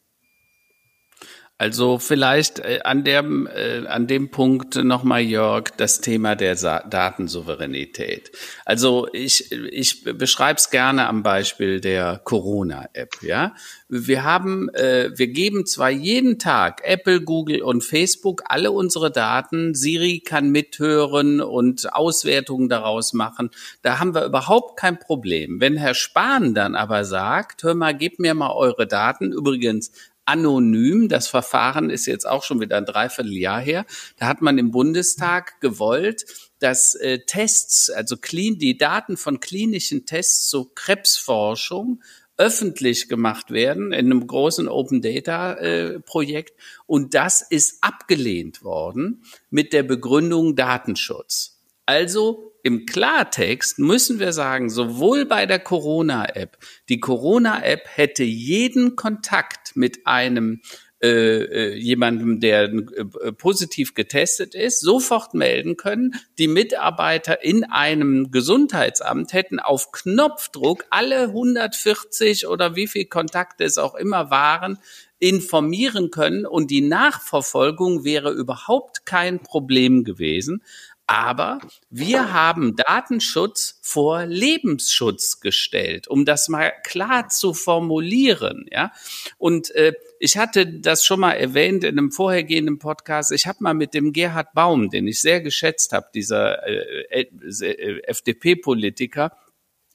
Also vielleicht äh, an dem äh, an dem Punkt nochmal Jörg das Thema der Datensouveränität. Also ich ich beschreibe es gerne am Beispiel der Corona App. Ja, wir haben äh, wir geben zwar jeden Tag Apple, Google und Facebook alle unsere Daten. Siri kann mithören und Auswertungen daraus machen. Da haben wir überhaupt kein Problem. Wenn Herr Spahn dann aber sagt, hör mal, gebt mir mal eure Daten. Übrigens anonym. Das Verfahren ist jetzt auch schon wieder ein Dreivierteljahr her. Da hat man im Bundestag gewollt, dass äh, Tests, also clean, die Daten von klinischen Tests zur Krebsforschung öffentlich gemacht werden in einem großen Open Data äh, Projekt und das ist abgelehnt worden mit der Begründung Datenschutz. Also im Klartext müssen wir sagen, sowohl bei der Corona-App, die Corona-App hätte jeden Kontakt mit einem äh, äh jemandem, der äh, positiv getestet ist, sofort melden können. Die Mitarbeiter in einem Gesundheitsamt hätten auf Knopfdruck alle 140 oder wie viel Kontakte es auch immer waren, informieren können und die Nachverfolgung wäre überhaupt kein Problem gewesen. Aber wir haben Datenschutz vor Lebensschutz gestellt, um das mal klar zu formulieren. Ja, und äh, ich hatte das schon mal erwähnt in einem vorhergehenden Podcast. Ich habe mal mit dem Gerhard Baum, den ich sehr geschätzt habe, dieser äh, äh, FDP-Politiker,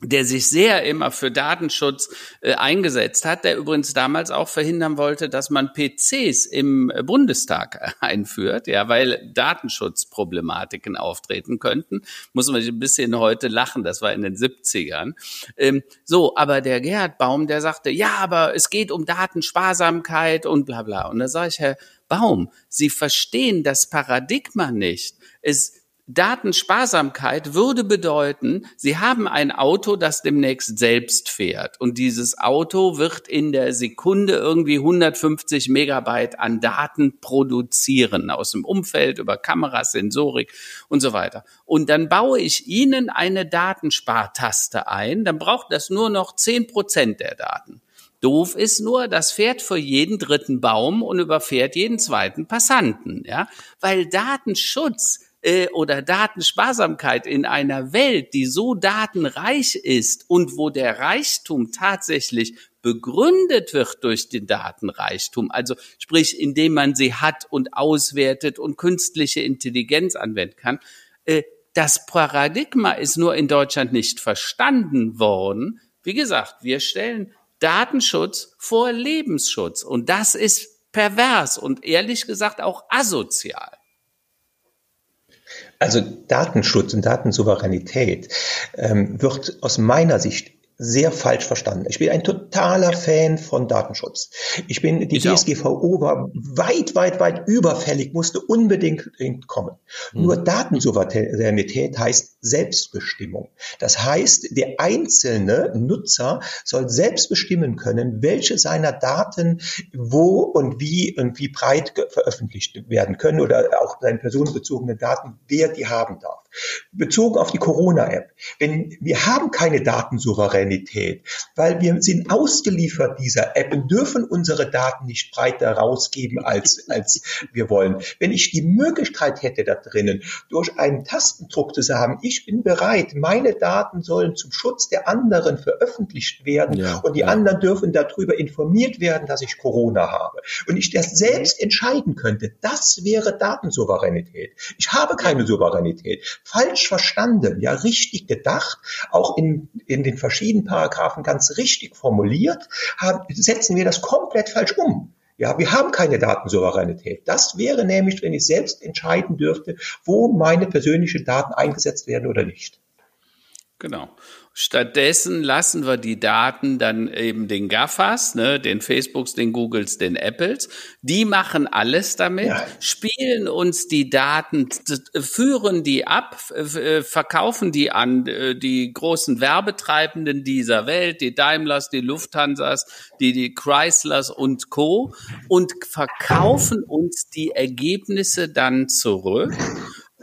der sich sehr immer für Datenschutz äh, eingesetzt hat, der übrigens damals auch verhindern wollte, dass man PCs im Bundestag einführt, ja, weil Datenschutzproblematiken auftreten könnten. Muss man ein bisschen heute lachen, das war in den 70ern. Ähm, so, aber der Gerhard Baum, der sagte, ja, aber es geht um Datensparsamkeit und bla bla. Und da sage ich, Herr Baum, Sie verstehen das Paradigma nicht. Es Datensparsamkeit würde bedeuten, Sie haben ein Auto, das demnächst selbst fährt. Und dieses Auto wird in der Sekunde irgendwie 150 Megabyte an Daten produzieren, aus dem Umfeld, über Kameras, Sensorik und so weiter. Und dann baue ich Ihnen eine Datenspartaste ein, dann braucht das nur noch 10 Prozent der Daten. Doof ist nur, das fährt für jeden dritten Baum und überfährt jeden zweiten Passanten, ja, weil Datenschutz äh, oder Datensparsamkeit in einer Welt, die so datenreich ist und wo der Reichtum tatsächlich begründet wird durch den Datenreichtum, also sprich, indem man sie hat und auswertet und künstliche Intelligenz anwenden kann, äh, das Paradigma ist nur in Deutschland nicht verstanden worden. Wie gesagt, wir stellen Datenschutz vor Lebensschutz und das ist pervers und ehrlich gesagt auch asozial. Also Datenschutz und Datensouveränität ähm, wird aus meiner Sicht sehr falsch verstanden. Ich bin ein totaler Fan von Datenschutz. Ich bin, die ich DSGVO auch. war weit, weit, weit überfällig, musste unbedingt kommen. Mhm. Nur Datensouveränität heißt Selbstbestimmung. Das heißt, der einzelne Nutzer soll selbst bestimmen können, welche seiner Daten wo und wie und wie breit veröffentlicht werden können oder auch seine personenbezogenen Daten, wer die haben darf. Bezogen auf die Corona-App. Wenn wir haben keine Datensouveränität, weil wir sind ausgeliefert dieser App und dürfen unsere Daten nicht breiter rausgeben, als, als wir wollen. Wenn ich die Möglichkeit hätte da drinnen, durch einen Tastendruck zu sagen, ich bin bereit, meine Daten sollen zum Schutz der anderen veröffentlicht werden ja, und die ja. anderen dürfen darüber informiert werden, dass ich Corona habe. Und ich das selbst entscheiden könnte, das wäre Datensouveränität. Ich habe keine Souveränität falsch verstanden, ja richtig gedacht, auch in, in den verschiedenen Paragraphen ganz richtig formuliert, haben, setzen wir das komplett falsch um. Ja, wir haben keine Datensouveränität. Das wäre nämlich, wenn ich selbst entscheiden dürfte, wo meine persönlichen Daten eingesetzt werden oder nicht. Genau. Stattdessen lassen wir die Daten dann eben den GAFAs, ne, den Facebooks, den Googles, den Apples. Die machen alles damit, ja. spielen uns die Daten, führen die ab, äh, verkaufen die an äh, die großen Werbetreibenden dieser Welt, die Daimlers, die Lufthansas, die, die Chryslers und Co. und verkaufen uns die Ergebnisse dann zurück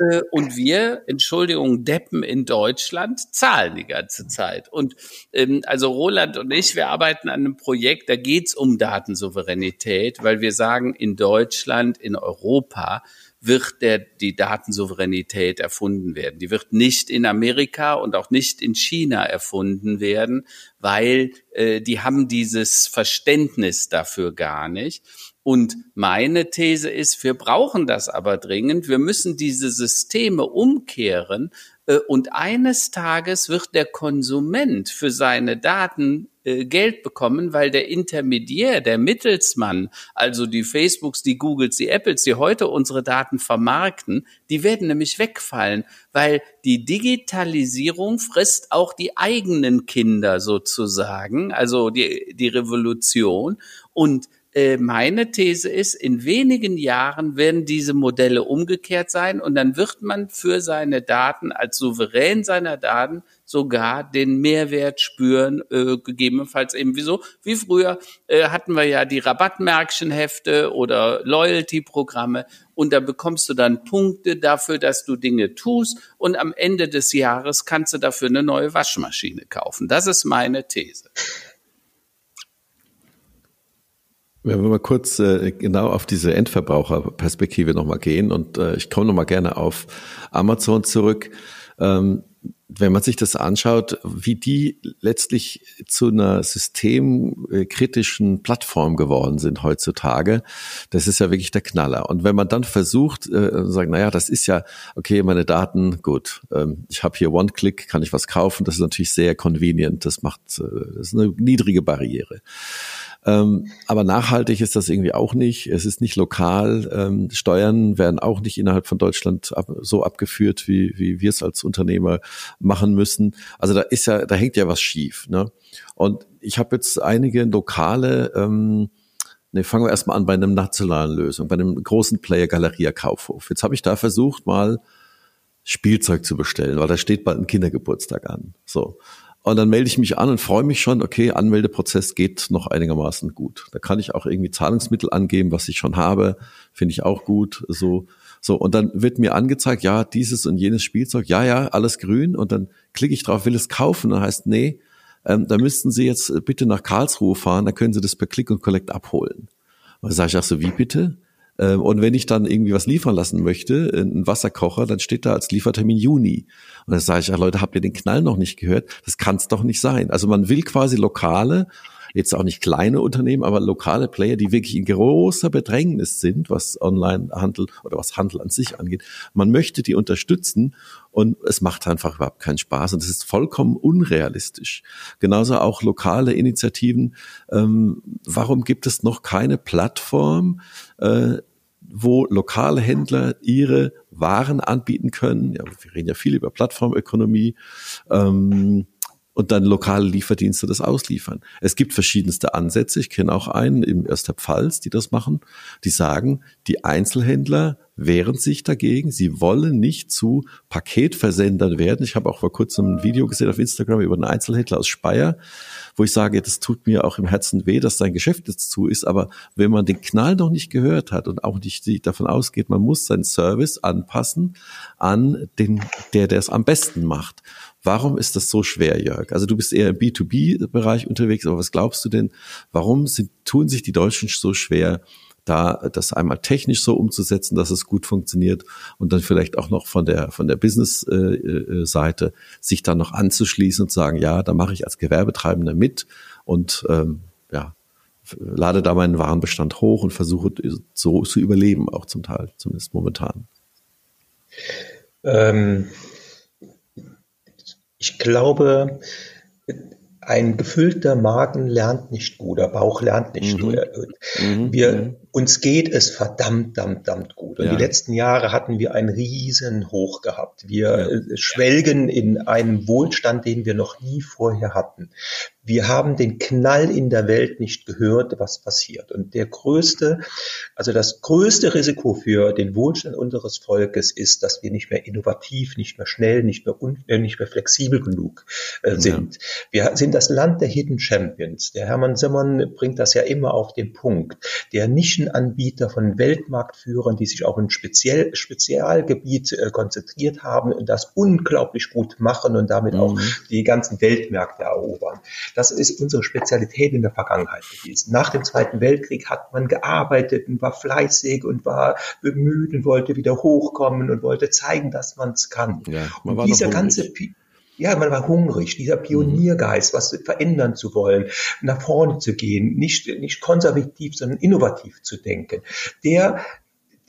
äh, und wir, Entschuldigung, Deppen in Deutschland zahlen die ganze Zeit. Und ähm, also Roland und ich, wir arbeiten an einem Projekt, da geht's um Datensouveränität, weil wir sagen, in Deutschland, in Europa wird der, die Datensouveränität erfunden werden. Die wird nicht in Amerika und auch nicht in China erfunden werden, weil äh, die haben dieses Verständnis dafür gar nicht. Und meine These ist, wir brauchen das aber dringend. Wir müssen diese Systeme umkehren. Äh, und eines Tages wird der Konsument für seine Daten äh, Geld bekommen, weil der Intermediär, der Mittelsmann, also die Facebooks, die Googles, die Apples, die heute unsere Daten vermarkten, die werden nämlich wegfallen, weil die Digitalisierung frisst auch die eigenen Kinder sozusagen, also die, die Revolution. Und äh, meine These ist, in wenigen Jahren werden diese Modelle umgekehrt sein und dann wird man für seine Daten als Souverän seiner Daten sogar den Mehrwert spüren, äh, gegebenenfalls eben wieso. Wie früher äh, hatten wir ja die Rabattmärkchenhefte oder Loyalty-Programme und da bekommst du dann Punkte dafür, dass du Dinge tust und am Ende des Jahres kannst du dafür eine neue Waschmaschine kaufen. Das ist meine These. Wenn wir mal kurz äh, genau auf diese Endverbraucherperspektive nochmal gehen und äh, ich komme nochmal gerne auf Amazon zurück. Ähm, wenn man sich das anschaut, wie die letztlich zu einer systemkritischen Plattform geworden sind heutzutage, das ist ja wirklich der Knaller. Und wenn man dann versucht, äh, sagt, naja, das ist ja, okay, meine Daten, gut, ähm, ich habe hier One-Click, kann ich was kaufen, das ist natürlich sehr convenient, das macht, äh, das ist eine niedrige Barriere. Ähm, aber nachhaltig ist das irgendwie auch nicht. Es ist nicht lokal. Ähm, Steuern werden auch nicht innerhalb von Deutschland ab, so abgeführt, wie, wie wir es als Unternehmer machen müssen. Also da ist ja, da hängt ja was schief. Ne? Und ich habe jetzt einige lokale ähm, Ne, fangen wir erstmal an bei einem nationalen Lösung, bei einem großen Player Galeria Kaufhof. Jetzt habe ich da versucht, mal Spielzeug zu bestellen, weil da steht bald ein Kindergeburtstag an. So. Und dann melde ich mich an und freue mich schon, okay, Anmeldeprozess geht noch einigermaßen gut. Da kann ich auch irgendwie Zahlungsmittel angeben, was ich schon habe, finde ich auch gut. So, so, und dann wird mir angezeigt, ja, dieses und jenes Spielzeug, ja, ja, alles grün. Und dann klicke ich drauf, will es kaufen. Und dann heißt, nee, ähm, da müssten Sie jetzt bitte nach Karlsruhe fahren, da können Sie das per Click und Collect abholen. Und dann sage ich auch so, wie bitte? Ähm, und wenn ich dann irgendwie was liefern lassen möchte, einen Wasserkocher, dann steht da als Liefertermin Juni. Und dann sage ich, ja, Leute, habt ihr den Knall noch nicht gehört? Das kann es doch nicht sein. Also man will quasi lokale jetzt auch nicht kleine Unternehmen, aber lokale Player, die wirklich in großer Bedrängnis sind, was Online-Handel oder was Handel an sich angeht. Man möchte die unterstützen und es macht einfach überhaupt keinen Spaß und es ist vollkommen unrealistisch. Genauso auch lokale Initiativen. Ähm, warum gibt es noch keine Plattform, äh, wo lokale Händler ihre Waren anbieten können? Ja, wir reden ja viel über Plattformökonomie. Ähm, und dann lokale Lieferdienste das ausliefern. Es gibt verschiedenste Ansätze. Ich kenne auch einen im Erster Pfalz, die das machen. Die sagen, die Einzelhändler wehren sich dagegen. Sie wollen nicht zu Paketversendern werden. Ich habe auch vor kurzem ein Video gesehen auf Instagram über einen Einzelhändler aus Speyer, wo ich sage, das tut mir auch im Herzen weh, dass sein Geschäft jetzt zu ist. Aber wenn man den Knall noch nicht gehört hat und auch nicht davon ausgeht, man muss seinen Service anpassen an den, der, der es am besten macht. Warum ist das so schwer, Jörg? Also du bist eher im B2B-Bereich unterwegs, aber was glaubst du denn, warum sind, tun sich die Deutschen so schwer, da das einmal technisch so umzusetzen, dass es gut funktioniert und dann vielleicht auch noch von der von der Business-Seite äh, äh, sich dann noch anzuschließen und sagen, ja, da mache ich als Gewerbetreibender mit und ähm, ja, lade da meinen Warenbestand hoch und versuche so zu überleben, auch zum Teil, zumindest momentan. Ähm, ich glaube, ein gefüllter Magen lernt nicht gut, der Bauch lernt nicht mhm. gut. Mhm. Wir, mhm. uns geht es verdammt, verdammt, verdammt gut. Und ja. die letzten Jahre hatten wir einen riesen Hoch gehabt. Wir ja. Äh, schwelgen in einem Wohlstand, den wir noch nie vorher hatten wir haben den Knall in der Welt nicht gehört, was passiert. Und der größte, also das größte Risiko für den Wohlstand unseres Volkes ist, dass wir nicht mehr innovativ, nicht mehr schnell, nicht mehr, un, äh, nicht mehr flexibel genug äh, sind. Ja. Wir sind das Land der Hidden Champions. Der Hermann Simmern bringt das ja immer auf den Punkt. Der Nischenanbieter von Weltmarktführern, die sich auf ein speziell, Spezialgebiet äh, konzentriert haben und das unglaublich gut machen und damit mhm. auch die ganzen Weltmärkte erobern. Das ist unsere Spezialität in der Vergangenheit gewesen. Nach dem Zweiten Weltkrieg hat man gearbeitet und war fleißig und war bemüht und wollte wieder hochkommen und wollte zeigen, dass man es kann. Ja, man und dieser ganze ja, man war hungrig, dieser Pioniergeist, was verändern zu wollen, nach vorne zu gehen, nicht, nicht konservativ, sondern innovativ zu denken. Der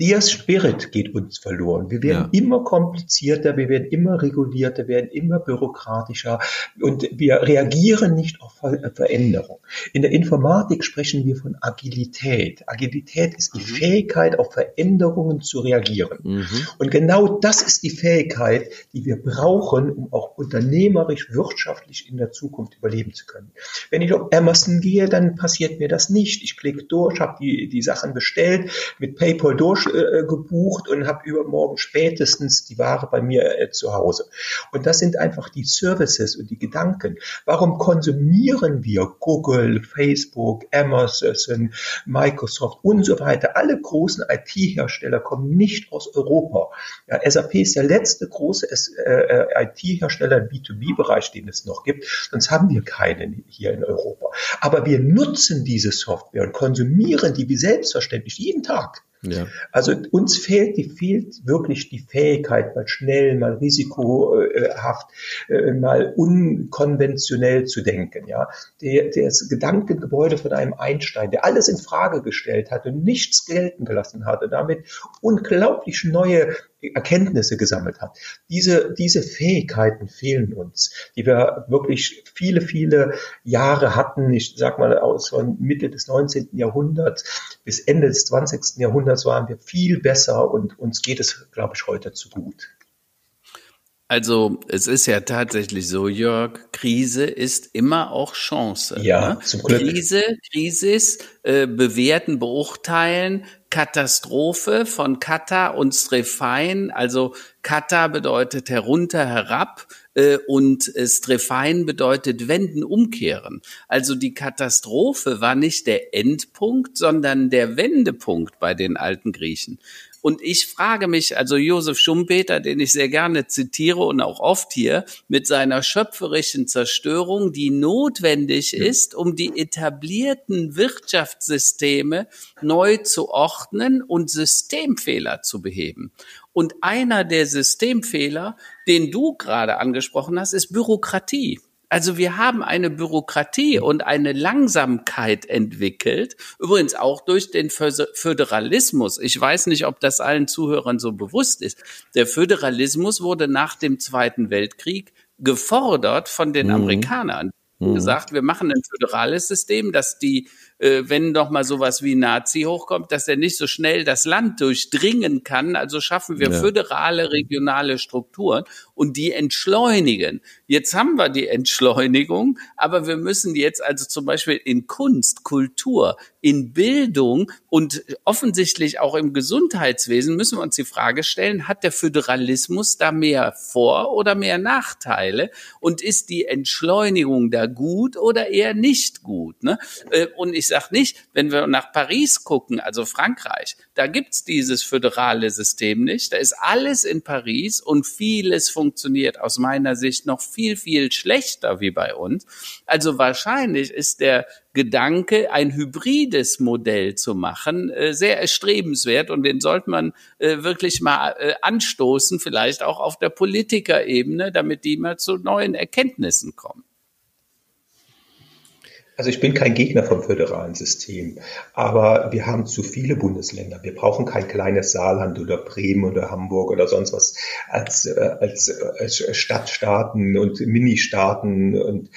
der Spirit geht uns verloren. Wir werden ja. immer komplizierter, wir werden immer regulierter, wir werden immer bürokratischer und wir reagieren nicht auf Veränderung. In der Informatik sprechen wir von Agilität. Agilität ist die mhm. Fähigkeit, auf Veränderungen zu reagieren. Mhm. Und genau das ist die Fähigkeit, die wir brauchen, um auch unternehmerisch, wirtschaftlich in der Zukunft überleben zu können. Wenn ich auf Amazon gehe, dann passiert mir das nicht. Ich klicke durch, habe die, die Sachen bestellt, mit PayPal durch äh, gebucht und habe übermorgen spätestens die Ware bei mir äh, zu Hause. Und das sind einfach die Services und die Gedanken. Warum konsumieren wir Google, Facebook, Amazon, Microsoft und so weiter? Alle großen IT-Hersteller kommen nicht aus Europa. Ja, SAP ist der letzte große äh, IT-Hersteller im B2B-Bereich, den es noch gibt. Sonst haben wir keinen hier in Europa. Aber wir nutzen diese Software und konsumieren die wie selbstverständlich jeden Tag. Ja. Also uns fehlt, die fehlt wirklich die Fähigkeit, mal schnell, mal risikohaft, äh, mal unkonventionell zu denken. Ja, der, das Gedankengebäude von einem Einstein, der alles in Frage gestellt hat und nichts gelten gelassen hatte, damit unglaublich neue Erkenntnisse gesammelt hat. Diese, diese Fähigkeiten fehlen uns, die wir wirklich viele, viele Jahre hatten. Ich sag mal, aus von Mitte des 19. Jahrhunderts bis Ende des 20. Jahrhunderts waren wir viel besser und uns geht es, glaube ich, heute zu gut. Also es ist ja tatsächlich so, Jörg, Krise ist immer auch Chance. Ja, ne? zum Glück. Krise, Krisis, äh, bewerten, beurteilen, Katastrophe von Kata und Strefein. Also Kata bedeutet herunter, herab äh, und Strefein bedeutet wenden, umkehren. Also die Katastrophe war nicht der Endpunkt, sondern der Wendepunkt bei den alten Griechen. Und ich frage mich, also Josef Schumpeter, den ich sehr gerne zitiere und auch oft hier, mit seiner schöpferischen Zerstörung, die notwendig ist, um die etablierten Wirtschaftssysteme neu zu ordnen und Systemfehler zu beheben. Und einer der Systemfehler, den du gerade angesprochen hast, ist Bürokratie. Also wir haben eine Bürokratie und eine Langsamkeit entwickelt, übrigens auch durch den Föderalismus. Ich weiß nicht, ob das allen Zuhörern so bewusst ist. Der Föderalismus wurde nach dem Zweiten Weltkrieg gefordert von den mhm. Amerikanern. Mhm. gesagt, wir machen ein föderales System, dass die äh, wenn doch mal sowas wie Nazi hochkommt, dass er nicht so schnell das Land durchdringen kann. Also schaffen wir ja. föderale, regionale Strukturen und die entschleunigen. Jetzt haben wir die Entschleunigung, aber wir müssen jetzt also zum Beispiel in Kunst, Kultur, in Bildung und offensichtlich auch im Gesundheitswesen müssen wir uns die Frage stellen, hat der Föderalismus da mehr Vor- oder mehr Nachteile? Und ist die Entschleunigung da gut oder eher nicht gut? Ne? Äh, und ich sage nicht, wenn wir nach Paris gucken, also Frankreich, da gibt's dieses föderale System nicht. Da ist alles in Paris und vieles funktioniert aus meiner Sicht noch viel, viel schlechter wie bei uns. Also wahrscheinlich ist der Gedanke, ein hybrides Modell zu machen, äh, sehr erstrebenswert und den sollte man äh, wirklich mal äh, anstoßen, vielleicht auch auf der Politikerebene, damit die mal zu neuen Erkenntnissen kommen. Also ich bin kein Gegner vom föderalen System, aber wir haben zu viele Bundesländer. Wir brauchen kein kleines Saarland oder Bremen oder Hamburg oder sonst was als, äh, als, als Stadtstaaten und Ministaaten. Und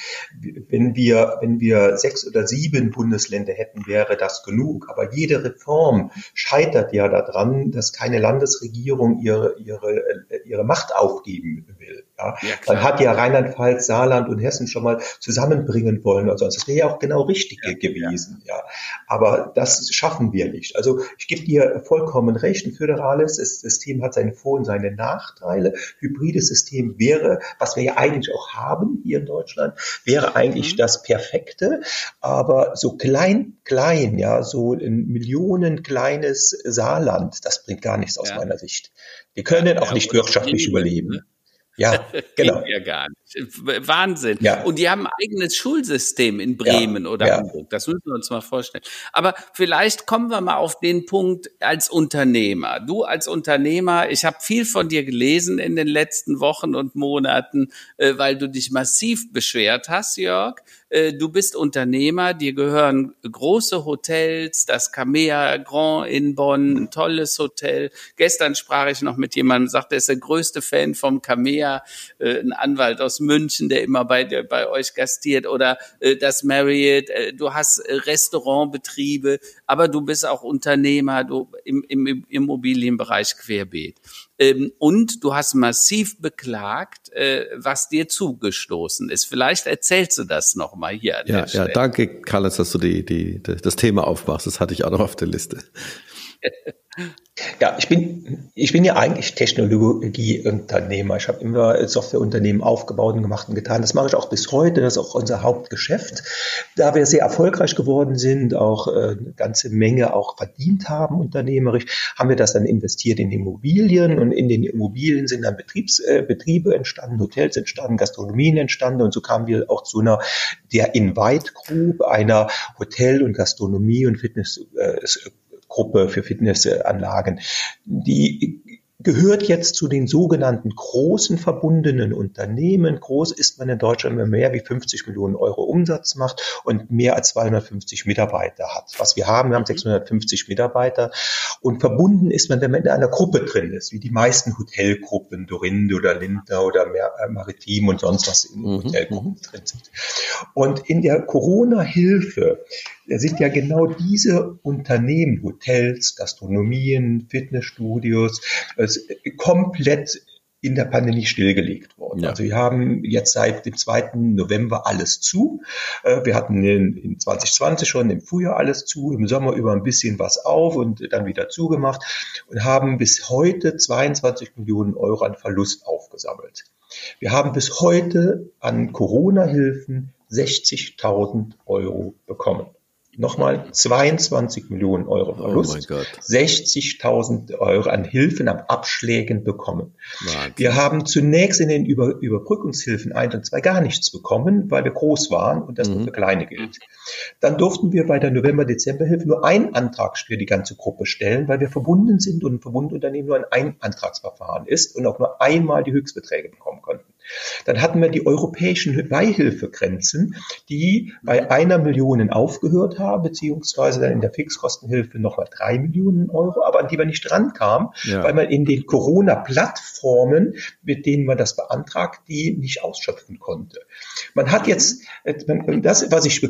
wenn wir, wenn wir sechs oder sieben Bundesländer hätten, wäre das genug. Aber jede Reform scheitert ja daran, dass keine Landesregierung ihre, ihre, ihre Macht aufgeben will. Ja? ja Man hat ja Rheinland-Pfalz, Saarland und Hessen schon mal zusammenbringen wollen oder sonst. Das wäre ja auch genau richtig ja, gewesen. Ja. ja. Aber das schaffen wir nicht. Also ich gebe dir vollkommen recht. Ein föderales System hat seine Vor- und seine Nachteile. Hybrides System wäre, was wir ja eigentlich auch haben hier in Deutschland, wäre eigentlich mhm. das Perfekte. Aber so klein, klein, ja, so ein Millionen kleines Saarland, das bringt gar nichts aus ja. meiner Sicht. Wir können auch nicht wirtschaftlich überleben. Ja, genau. ja gar nicht. Wahnsinn. Ja. Und die haben ein eigenes Schulsystem in Bremen ja, oder ja. Hamburg. Das müssen wir uns mal vorstellen. Aber vielleicht kommen wir mal auf den Punkt als Unternehmer. Du als Unternehmer, ich habe viel von dir gelesen in den letzten Wochen und Monaten, äh, weil du dich massiv beschwert hast, Jörg, äh, du bist Unternehmer, dir gehören große Hotels, das Camea Grand in Bonn, ein tolles Hotel. Gestern sprach ich noch mit jemandem, sagte, er ist der größte Fan vom Camea, äh, ein Anwalt aus München, der immer bei, bei euch gastiert oder äh, das Marriott, du hast Restaurantbetriebe, aber du bist auch Unternehmer, du im, im Immobilienbereich querbeet. Ähm, und du hast massiv beklagt, äh, was dir zugestoßen ist. Vielleicht erzählst du das nochmal hier an ja, der Stelle. Ja, danke, Carlos, dass du die, die, das Thema aufmachst. Das hatte ich auch noch auf der Liste. Ja, ich bin, ich bin ja eigentlich Technologieunternehmer. Ich habe immer Softwareunternehmen aufgebaut und gemacht und getan. Das mache ich auch bis heute. Das ist auch unser Hauptgeschäft. Da wir sehr erfolgreich geworden sind, auch äh, eine ganze Menge auch verdient haben unternehmerisch, haben wir das dann investiert in Immobilien und in den Immobilien sind dann Betriebs, äh, Betriebe entstanden, Hotels entstanden, Gastronomien entstanden und so kamen wir auch zu einer der Invite Group, einer Hotel- und Gastronomie- und Fitness äh, Gruppe für Fitnessanlagen. Die gehört jetzt zu den sogenannten großen verbundenen Unternehmen. Groß ist man in Deutschland, wenn man mehr wie 50 Millionen Euro Umsatz macht und mehr als 250 Mitarbeiter hat. Was wir haben, wir haben 650 Mitarbeiter und verbunden ist man, wenn man in einer Gruppe drin ist, wie die meisten Hotelgruppen, Dorinde oder Lindner oder äh, Maritim und sonst was in mhm. Hotelgruppen mhm. drin sind. Und in der Corona-Hilfe sind ja genau diese Unternehmen, Hotels, Gastronomien, Fitnessstudios, komplett in der Pandemie stillgelegt worden. Ja. Also wir haben jetzt seit dem 2. November alles zu. Äh, wir hatten in, in 2020 schon im Frühjahr alles zu, im Sommer über ein bisschen was auf und dann wieder zugemacht und haben bis heute 22 Millionen Euro an Verlust aufgesammelt. Wir haben bis heute an Corona-Hilfen 60.000 Euro bekommen. Nochmal 22 Millionen Euro oh Verlust, oh 60.000 Euro an Hilfen, an Abschlägen bekommen. Wahnsinn. Wir haben zunächst in den Über Überbrückungshilfen 1 und 2 gar nichts bekommen, weil wir groß waren und das mhm. nur für kleine gilt. Dann durften wir bei der November-Dezember-Hilfe nur einen Antrag für die ganze Gruppe stellen, weil wir verbunden sind und ein Verbundunternehmen nur ein Antragsverfahren ist und auch nur einmal die Höchstbeträge bekommen konnten. Dann hatten wir die europäischen Beihilfegrenzen, die bei einer Million aufgehört haben, beziehungsweise dann in der Fixkostenhilfe nochmal drei Millionen Euro, aber an die wir nicht rankamen, ja. weil man in den Corona-Plattformen, mit denen man das beantragt, die nicht ausschöpfen konnte. Man hat jetzt, das, was ich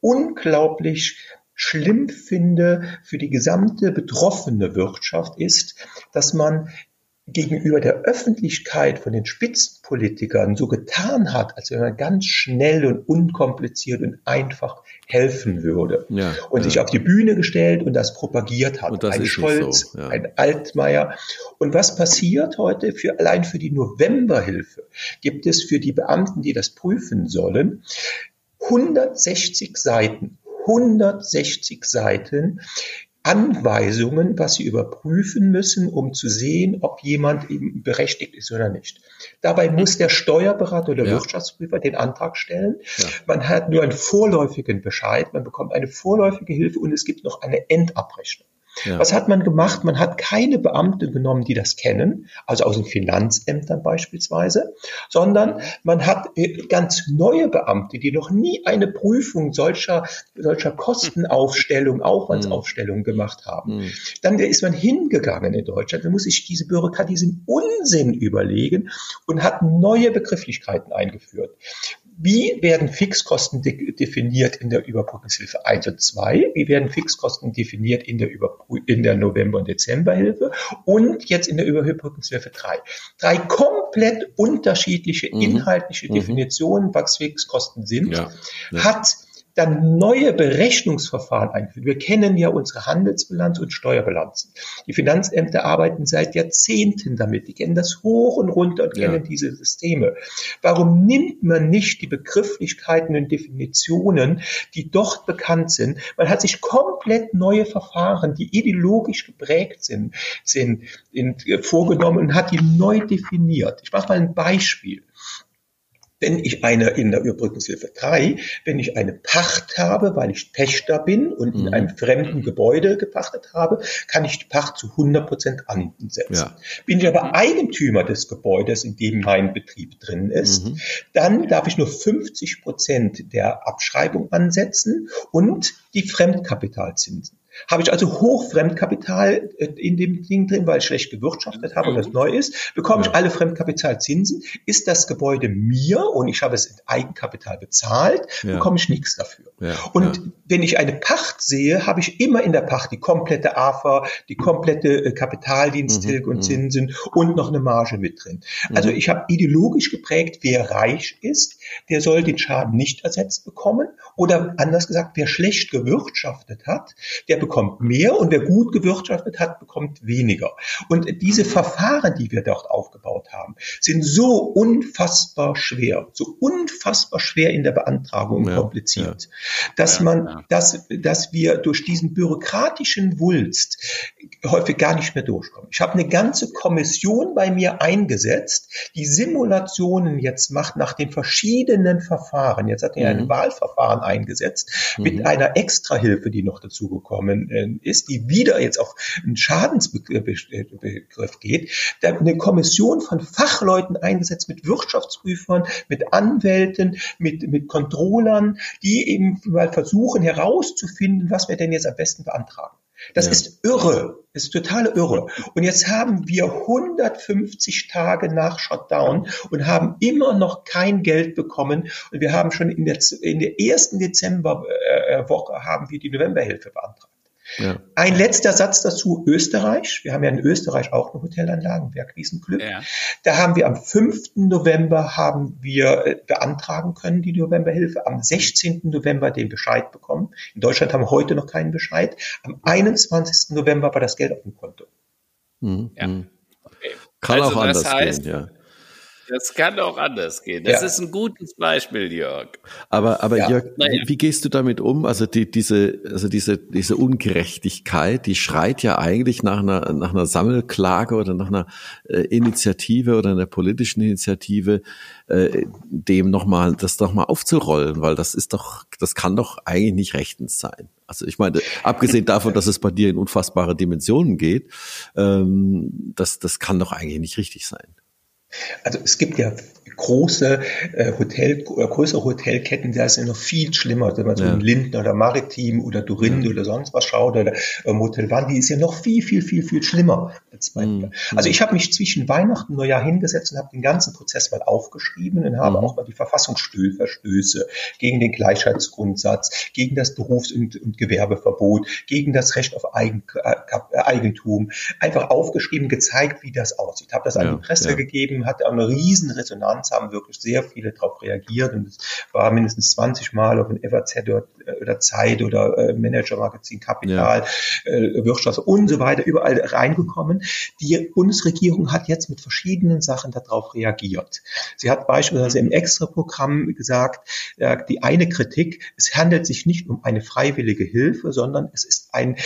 unglaublich schlimm finde für die gesamte betroffene Wirtschaft ist, dass man gegenüber der Öffentlichkeit von den Spitzenpolitikern so getan hat, als wenn man ganz schnell und unkompliziert und einfach helfen würde. Ja, und ja. sich auf die Bühne gestellt und das propagiert hat. Das ein Scholz, so, ja. ein Altmaier. Und was passiert heute für, allein für die Novemberhilfe gibt es für die Beamten, die das prüfen sollen, 160 Seiten 160 Seiten, Anweisungen, was sie überprüfen müssen, um zu sehen, ob jemand eben berechtigt ist oder nicht. Dabei muss der Steuerberater oder ja. Wirtschaftsprüfer den Antrag stellen. Ja. Man hat nur einen vorläufigen Bescheid, man bekommt eine vorläufige Hilfe und es gibt noch eine Endabrechnung. Ja. Was hat man gemacht? Man hat keine Beamte genommen, die das kennen, also aus den Finanzämtern beispielsweise, sondern man hat äh, ganz neue Beamte, die noch nie eine Prüfung solcher, solcher Kostenaufstellung, Aufwandsaufstellung gemacht haben. Mhm. Dann ist man hingegangen in Deutschland, dann muss sich diese Bürokratie diesen Unsinn überlegen und hat neue Begrifflichkeiten eingeführt. Wie werden Fixkosten de definiert in der Überbrückungshilfe 1 und 2? Wie werden Fixkosten definiert in der, Überbrü in der November- und Dezemberhilfe? Und jetzt in der Überbrückungshilfe 3. Drei komplett unterschiedliche mhm. inhaltliche mhm. Definitionen, was Fixkosten sind, ja. Ja. hat dann neue Berechnungsverfahren einführen. Wir kennen ja unsere Handelsbilanz und Steuerbilanzen. Die Finanzämter arbeiten seit Jahrzehnten damit. Die kennen das hoch und runter und kennen ja. diese Systeme. Warum nimmt man nicht die Begrifflichkeiten und Definitionen, die dort bekannt sind? Man hat sich komplett neue Verfahren, die ideologisch geprägt sind, sind, sind vorgenommen und hat die neu definiert. Ich mache mal ein Beispiel. Wenn ich eine in der Überbrückungshilfe 3, wenn ich eine Pacht habe, weil ich Pächter bin und in mhm. einem fremden Gebäude gepachtet habe, kann ich die Pacht zu 100 Prozent ansetzen. Ja. Bin ich aber Eigentümer des Gebäudes, in dem mein Betrieb drin ist, mhm. dann darf ich nur 50 Prozent der Abschreibung ansetzen und die Fremdkapitalzinsen. Habe ich also Hochfremdkapital äh, in dem Ding drin, weil ich schlecht gewirtschaftet habe und das neu ist, bekomme ich alle Fremdkapitalzinsen. Ist das Gebäude mir und ich habe es in Eigenkapital bezahlt, ja. bekomme ich nichts dafür. Ja. Und ja. wenn ich eine Pacht sehe, habe ich immer in der Pacht die komplette AFA, die komplette äh, Kapitaldiensthilfe mhm. und mhm. Zinsen und noch eine Marge mit drin. Also mhm. ich habe ideologisch geprägt, wer reich ist, der soll den Schaden nicht ersetzt bekommen. Oder anders gesagt, wer schlecht gewirtschaftet hat, der bekommt mehr und wer gut gewirtschaftet hat, bekommt weniger. Und diese Verfahren, die wir dort aufgebaut haben, sind so unfassbar schwer, so unfassbar schwer in der Beantragung ja, kompliziert, ja. dass man, ja. dass, dass wir durch diesen bürokratischen Wulst häufig gar nicht mehr durchkommen. Ich habe eine ganze Kommission bei mir eingesetzt, die Simulationen jetzt macht nach den verschiedenen Verfahren. Jetzt hat er mhm. ein Wahlverfahren eingesetzt mhm. mit einer Extrahilfe, die noch dazugekommen gekommen ist, die wieder jetzt auf einen Schadensbegriff geht, da eine Kommission von Fachleuten eingesetzt mit Wirtschaftsprüfern, mit Anwälten, mit, mit Controllern, die eben mal versuchen herauszufinden, was wir denn jetzt am besten beantragen. Das ja. ist irre, das ist total irre. Und jetzt haben wir 150 Tage nach Shutdown und haben immer noch kein Geld bekommen. Und wir haben schon in der, in der ersten Dezemberwoche haben wir die Novemberhilfe beantragt. Ja. Ein letzter Satz dazu, Österreich. Wir haben ja in Österreich auch eine Hotelanlage, Bergwiesenglück. Ja. Da haben wir am 5. November haben wir äh, beantragen können, die Novemberhilfe, am 16. November den Bescheid bekommen. In Deutschland haben wir heute noch keinen Bescheid. Am 21. November war das Geld auf dem Konto. Mhm. Ja. Mhm. Okay. Kann also auch anders heißt, gehen, ja. Das kann auch anders gehen. Das ja. ist ein gutes Beispiel, Jörg. Aber, aber ja. Jörg, naja. wie gehst du damit um? Also die, diese, also diese, diese Ungerechtigkeit, die schreit ja eigentlich nach einer, nach einer Sammelklage oder nach einer äh, Initiative oder einer politischen Initiative, äh, dem nochmal, das nochmal aufzurollen, weil das ist doch, das kann doch eigentlich nicht rechtens sein. Also ich meine, abgesehen davon, dass es bei dir in unfassbare Dimensionen geht, ähm, das, das kann doch eigentlich nicht richtig sein. Also es gibt ja große äh, Hotel, äh, größere Hotelketten, da ist ja noch viel schlimmer, wenn man so ja. in Linden oder Maritim oder Dorinde ja. oder sonst was schaut oder ähm, Hotel Wandi ist ja noch viel, viel, viel, viel schlimmer als bei mhm. Also ich habe mich zwischen Weihnachten und Neujahr hingesetzt und habe den ganzen Prozess mal aufgeschrieben und habe mhm. auch mal die Verfassungsverstöße gegen den Gleichheitsgrundsatz, gegen das Berufs- und, und Gewerbeverbot, gegen das Recht auf Eigen, äh, Eigentum einfach aufgeschrieben, gezeigt, wie das aussieht. Habe das an die Presse gegeben, hatte eine riesen Resonanz Resonanz haben wirklich sehr viele darauf reagiert und es war mindestens 20 Mal auf in FAZ oder, oder Zeit oder äh, Manager-Magazin Kapital, ja. äh, Wirtschaft und so weiter überall reingekommen. Die Bundesregierung hat jetzt mit verschiedenen Sachen darauf reagiert. Sie hat beispielsweise im Extra-Programm gesagt, äh, die eine Kritik, es handelt sich nicht um eine freiwillige Hilfe, sondern es ist ein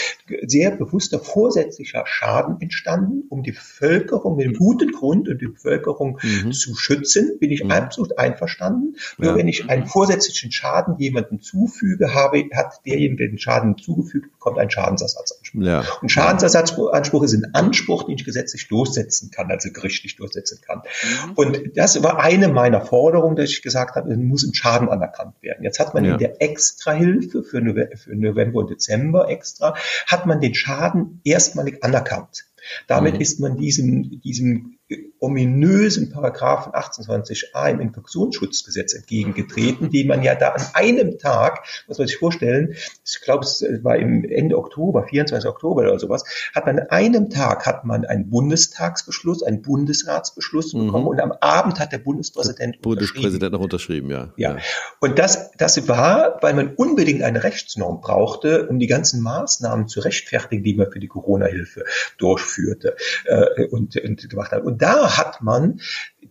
sehr bewusster vorsätzlicher Schaden entstanden, um die Bevölkerung mit einem guten Grund und die Bevölkerung mhm. zu schützen bin ich mhm. absolut einverstanden. Nur ja. wenn ich einen vorsätzlichen Schaden jemandem zufüge, habe, hat derjenige, der den Schaden zugefügt, bekommt einen Schadensersatzanspruch. Ja. Und Schadensersatzanspruch ist ein Anspruch, den ich gesetzlich durchsetzen kann, also gerichtlich durchsetzen kann. Mhm. Und das war eine meiner Forderungen, dass ich gesagt habe, es muss ein Schaden anerkannt werden. Jetzt hat man ja. in der Extrahilfe für November und Dezember extra, hat man den Schaden erstmalig anerkannt. Damit mhm. ist man diesem, diesem ominösen Paragraphen 28a im Infektionsschutzgesetz entgegengetreten, den man ja da an einem Tag, muss man sich vorstellen, ich glaube, es war im Ende Oktober, 24. Oktober oder sowas, hat man an einem Tag hat man einen Bundestagsbeschluss, einen Bundesratsbeschluss mhm. bekommen und am Abend hat der Bundespräsident der Bundespräsident noch unterschrieben, ja. ja. Ja. Und das, das war, weil man unbedingt eine Rechtsnorm brauchte, um die ganzen Maßnahmen zu rechtfertigen, die man für die Corona-Hilfe durchführte äh, und, und gemacht hat. Und da hat man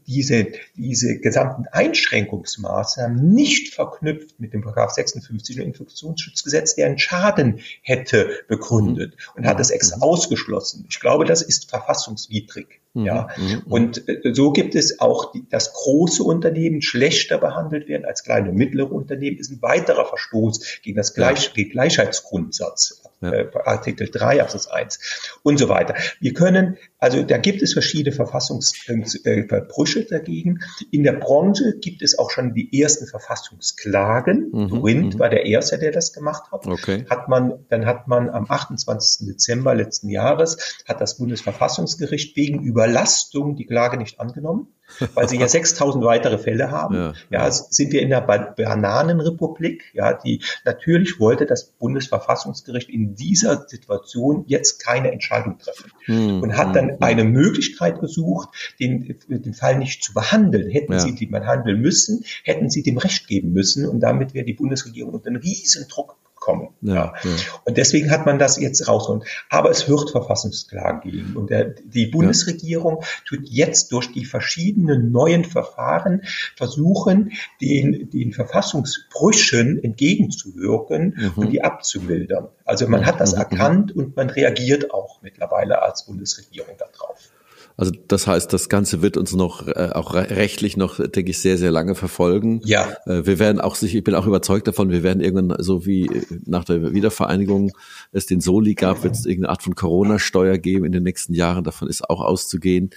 diese, diese gesamten Einschränkungsmaßnahmen nicht verknüpft mit dem Paragraph 56 im Infektionsschutzgesetz, der einen Schaden hätte begründet und hat das extra mhm. ausgeschlossen. Ich glaube, das ist verfassungswidrig. Mhm. Ja, mhm. und äh, so gibt es auch, die, dass große Unternehmen schlechter behandelt werden als kleine und mittlere Unternehmen, ist ein weiterer Verstoß gegen das Gleich. Gleichheitsgrundsatz, ja. äh, Artikel 3 Absatz 1 und so weiter. Wir können, also da gibt es verschiedene Verfassungsbrüche äh, dagegen. In der Branche gibt es auch schon die ersten Verfassungsklagen. Mhm. Wind mhm. war der erste, der das gemacht hat. Okay. Hat man, dann hat man am 28. Dezember letzten Jahres hat das Bundesverfassungsgericht wegen Überlastung die Klage nicht angenommen weil sie ja 6000 weitere Fälle haben. Ja, ja, sind wir in der Bananenrepublik. Ja, die natürlich wollte das Bundesverfassungsgericht in dieser Situation jetzt keine Entscheidung treffen hm, und hat dann hm, eine Möglichkeit gesucht, den, den Fall nicht zu behandeln. Hätten ja. sie die behandeln müssen, hätten sie dem Recht geben müssen und damit wäre die Bundesregierung unter einen riesen Druck kommen. Ja, ja. Und deswegen hat man das jetzt rausgeholt. Aber es wird Verfassungsklagen geben. Und der, die Bundesregierung tut jetzt durch die verschiedenen neuen Verfahren versuchen, den, den Verfassungsbrüchen entgegenzuwirken mhm. und die abzumildern. Also man hat das mhm. erkannt und man reagiert auch mittlerweile als Bundesregierung darauf. Also das heißt, das Ganze wird uns noch äh, auch rechtlich noch, denke ich, sehr, sehr lange verfolgen. Ja. Äh, wir werden auch sicher, ich bin auch überzeugt davon, wir werden irgendwann, so wie nach der Wiedervereinigung es den Soli gab, wird es irgendeine Art von Corona-Steuer geben in den nächsten Jahren. Davon ist auch auszugehen.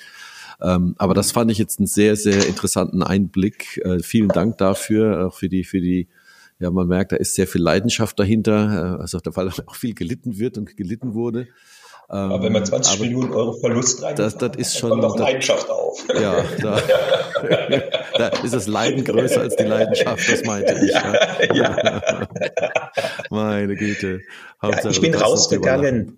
Ähm, aber das fand ich jetzt einen sehr, sehr interessanten Einblick. Äh, vielen Dank dafür, auch für die, für die ja, man merkt, da ist sehr viel Leidenschaft dahinter, äh, also weil auch viel gelitten wird und gelitten wurde. Aber wenn man 20 ähm, Millionen Euro Verlust rein, das, das ist schon, kommt auch Leidenschaft auf. Ja, da, da ist das Leiden größer als die Leidenschaft, das meinte ich. Ja. ja. Meine Güte. Ja, ich bin rausgegangen.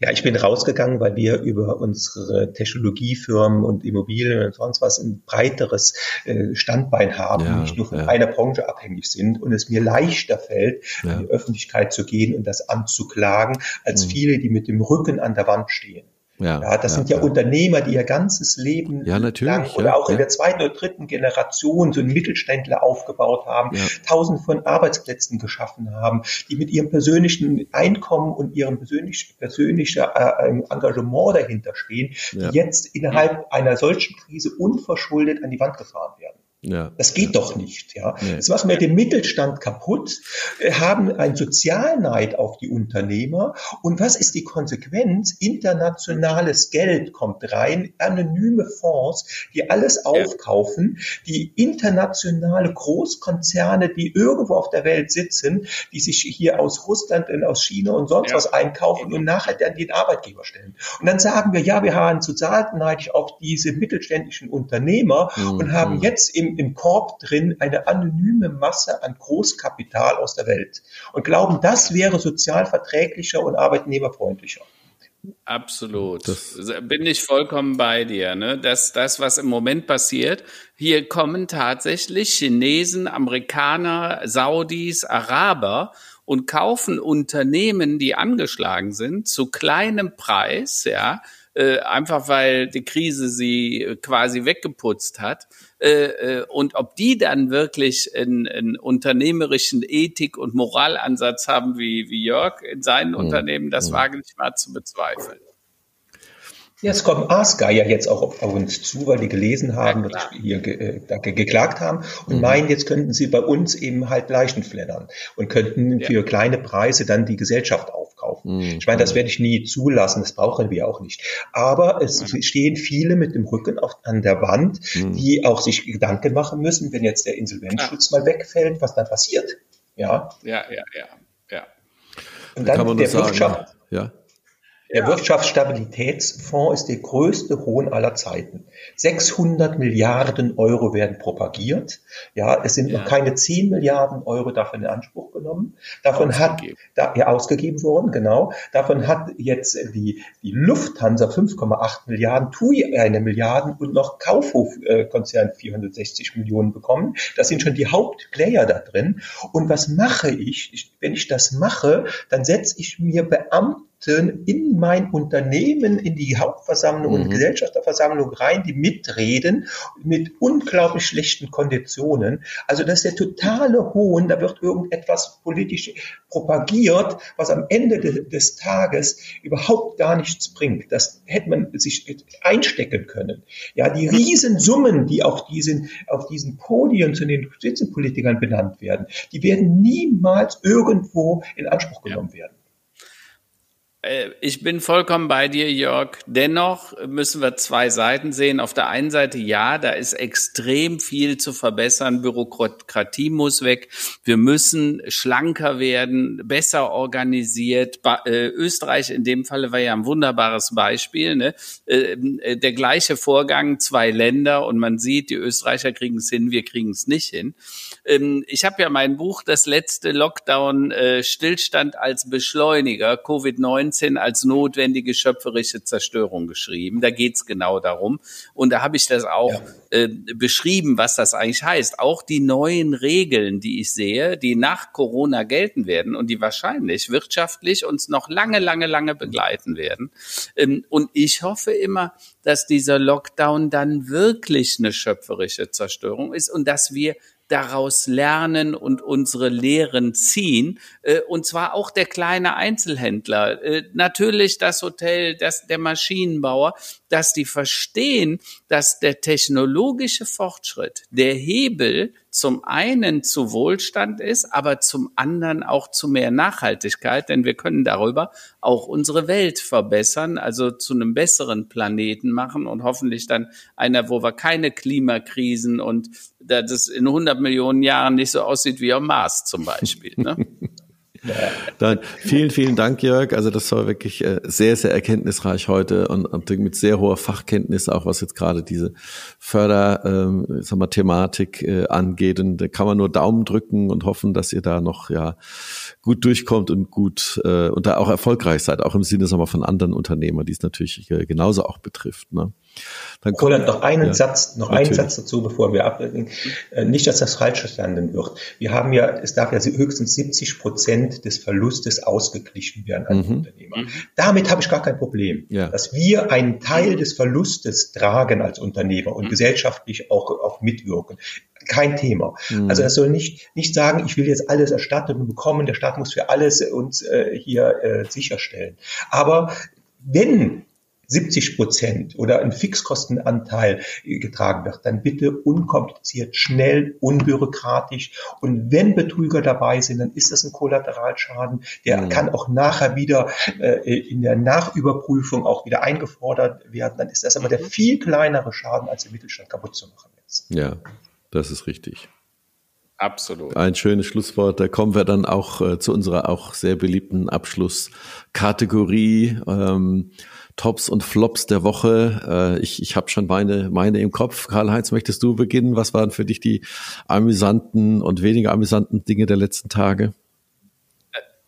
Ja, ich bin rausgegangen, weil wir über unsere Technologiefirmen und Immobilien und sonst was ein breiteres äh, Standbein haben, ja, nicht nur von ja. einer Branche abhängig sind und es mir leichter fällt, ja. in die Öffentlichkeit zu gehen und das anzuklagen, als mhm. viele, die mit dem Rücken an der Wand stehen. Ja, ja, das ja, sind ja, ja, Unternehmer, die ihr ganzes Leben ja, lang oder auch in der zweiten oder dritten Generation so einen Mittelständler aufgebaut haben, tausend von Arbeitsplätzen geschaffen haben, die mit ihrem persönlichen Einkommen und ihrem persönlich, persönlichen äh, Engagement dahinter stehen, die jetzt innerhalb einer solchen Krise unverschuldet an die Wand gefahren werden. Ja. Das geht doch nicht. Ja. Nee. Das machen wir den Mittelstand kaputt, haben einen Sozialneid auf die Unternehmer. Und was ist die Konsequenz? Internationales Geld kommt rein, anonyme Fonds, die alles aufkaufen, die internationale Großkonzerne, die irgendwo auf der Welt sitzen, die sich hier aus Russland und aus China und sonst ja. was einkaufen und nachher dann den Arbeitgeber stellen. Und dann sagen wir, ja, wir haben sozialneidig auf diese mittelständischen Unternehmer mhm. und haben jetzt im im, Korb drin eine anonyme Masse an Großkapital aus der Welt und glauben, das wäre sozial verträglicher und arbeitnehmerfreundlicher. Absolut. Das Bin ich vollkommen bei dir. Ne? Das, das, was im Moment passiert, hier kommen tatsächlich Chinesen, Amerikaner, Saudis, Araber und kaufen Unternehmen, die angeschlagen sind, zu kleinem Preis, ja, äh, einfach weil die Krise sie äh, quasi weggeputzt hat. Äh, äh, und ob die dann wirklich einen, einen unternehmerischen Ethik- und Moralansatz haben wie, wie Jörg in seinen mhm. Unternehmen, das mhm. wage ich mal zu bezweifeln. Ja, es kommen Aasgeier jetzt auch auf, uns zu, weil die gelesen haben, ja, dass wir hier ge, äh, geklagt haben und mhm. meinen, jetzt könnten sie bei uns eben halt Leichen fleddern und könnten ja. für kleine Preise dann die Gesellschaft aufkaufen. Mhm. Ich meine, das werde ich nie zulassen, das brauchen wir auch nicht. Aber es mhm. stehen viele mit dem Rücken auf, an der Wand, mhm. die auch sich Gedanken machen müssen, wenn jetzt der Insolvenzschutz mal wegfällt, was dann passiert. Ja, ja, ja, ja. ja. Und dann Kann man der Wirtschaft. Ja. Der. Wirtschaftsstabilitätsfonds ist der größte Hohn aller Zeiten. 600 Milliarden Euro werden propagiert. Ja, es sind ja. noch keine 10 Milliarden Euro davon in Anspruch genommen. Davon ausgegeben. hat, da, ja, ausgegeben worden, genau. Davon hat jetzt die, die Lufthansa 5,8 Milliarden, TUI eine Milliarde und noch Kaufhof-Konzern 460 Millionen bekommen. Das sind schon die Hauptplayer da drin. Und was mache ich? ich wenn ich das mache, dann setze ich mir Beamten in mein Unternehmen, in die Hauptversammlung mhm. und Gesellschafterversammlung rein, die mitreden mit unglaublich schlechten Konditionen. Also das ist der totale Hohn, da wird irgendetwas politisch propagiert, was am Ende de des Tages überhaupt gar nichts bringt. Das hätte man sich einstecken können. Ja, die Riesensummen, die auf diesen, auf diesen Podien zu den Spitzenpolitikern benannt werden, die werden niemals irgendwo in Anspruch genommen ja. werden. Äh, ich bin vollkommen bei dir, Jörg. Dennoch müssen wir zwei Seiten sehen. Auf der einen Seite, ja, da ist extrem viel zu verbessern. Bürokratie muss weg. Wir müssen schlanker werden, besser organisiert. Äh, Österreich in dem Falle war ja ein wunderbares Beispiel. Ne? Ähm, äh, der gleiche Vorgang, zwei Länder und man sieht, die Österreicher kriegen es hin, wir kriegen es nicht hin. Ähm, ich habe ja mein Buch, das letzte Lockdown, Stillstand als Beschleuniger, Covid-19 19 als notwendige schöpferische Zerstörung geschrieben. Da geht's genau darum. Und da habe ich das auch ja. äh, beschrieben, was das eigentlich heißt. Auch die neuen Regeln, die ich sehe, die nach Corona gelten werden und die wahrscheinlich wirtschaftlich uns noch lange, lange, lange begleiten werden. Ähm, und ich hoffe immer, dass dieser Lockdown dann wirklich eine schöpferische Zerstörung ist und dass wir daraus lernen und unsere Lehren ziehen. Äh, und zwar auch der kleine Einzelhändler, äh, natürlich das Hotel, das, der Maschinenbauer, dass die verstehen, dass der technologische Fortschritt, der Hebel zum einen zu Wohlstand ist, aber zum anderen auch zu mehr Nachhaltigkeit, denn wir können darüber auch unsere Welt verbessern, also zu einem besseren Planeten machen und hoffentlich dann einer, wo wir keine Klimakrisen und das in 100 Millionen Jahren nicht so aussieht wie am Mars zum Beispiel. Ne? Dann vielen, vielen Dank, Jörg. Also das war wirklich äh, sehr, sehr erkenntnisreich heute und, und mit sehr hoher Fachkenntnis, auch was jetzt gerade diese Förder, ähm, sag mal, Thematik äh, angeht. Und da kann man nur Daumen drücken und hoffen, dass ihr da noch ja gut durchkommt und gut äh, und da auch erfolgreich seid, auch im Sinne sag mal, von anderen Unternehmern, die es natürlich äh, genauso auch betrifft. Ne? Dann Roland, noch einen ja, Satz, noch natürlich. einen Satz dazu, bevor wir abbrechen. Äh, nicht, dass das falsch verstanden wird. Wir haben ja, es darf ja höchstens 70 Prozent des Verlustes ausgeglichen werden als mhm. Unternehmer. Damit habe ich gar kein Problem, ja. dass wir einen Teil des Verlustes tragen als Unternehmer und mhm. gesellschaftlich auch, auch mitwirken kein Thema. Mhm. Also er soll nicht, nicht sagen, ich will jetzt alles erstattet und bekommen, der Staat muss für alles uns äh, hier äh, sicherstellen. Aber wenn 70 Prozent oder ein Fixkostenanteil getragen wird, dann bitte unkompliziert, schnell, unbürokratisch. Und wenn Betrüger dabei sind, dann ist das ein Kollateralschaden. Der mhm. kann auch nachher wieder äh, in der Nachüberprüfung auch wieder eingefordert werden. Dann ist das aber der viel kleinere Schaden, als den Mittelstand kaputt zu machen jetzt. Ja, das ist richtig. Absolut. Ein schönes Schlusswort. Da kommen wir dann auch äh, zu unserer auch sehr beliebten Abschlusskategorie. Ähm, Tops und Flops der Woche. Äh, ich ich habe schon meine, meine im Kopf. Karl-Heinz, möchtest du beginnen? Was waren für dich die amüsanten und weniger amüsanten Dinge der letzten Tage?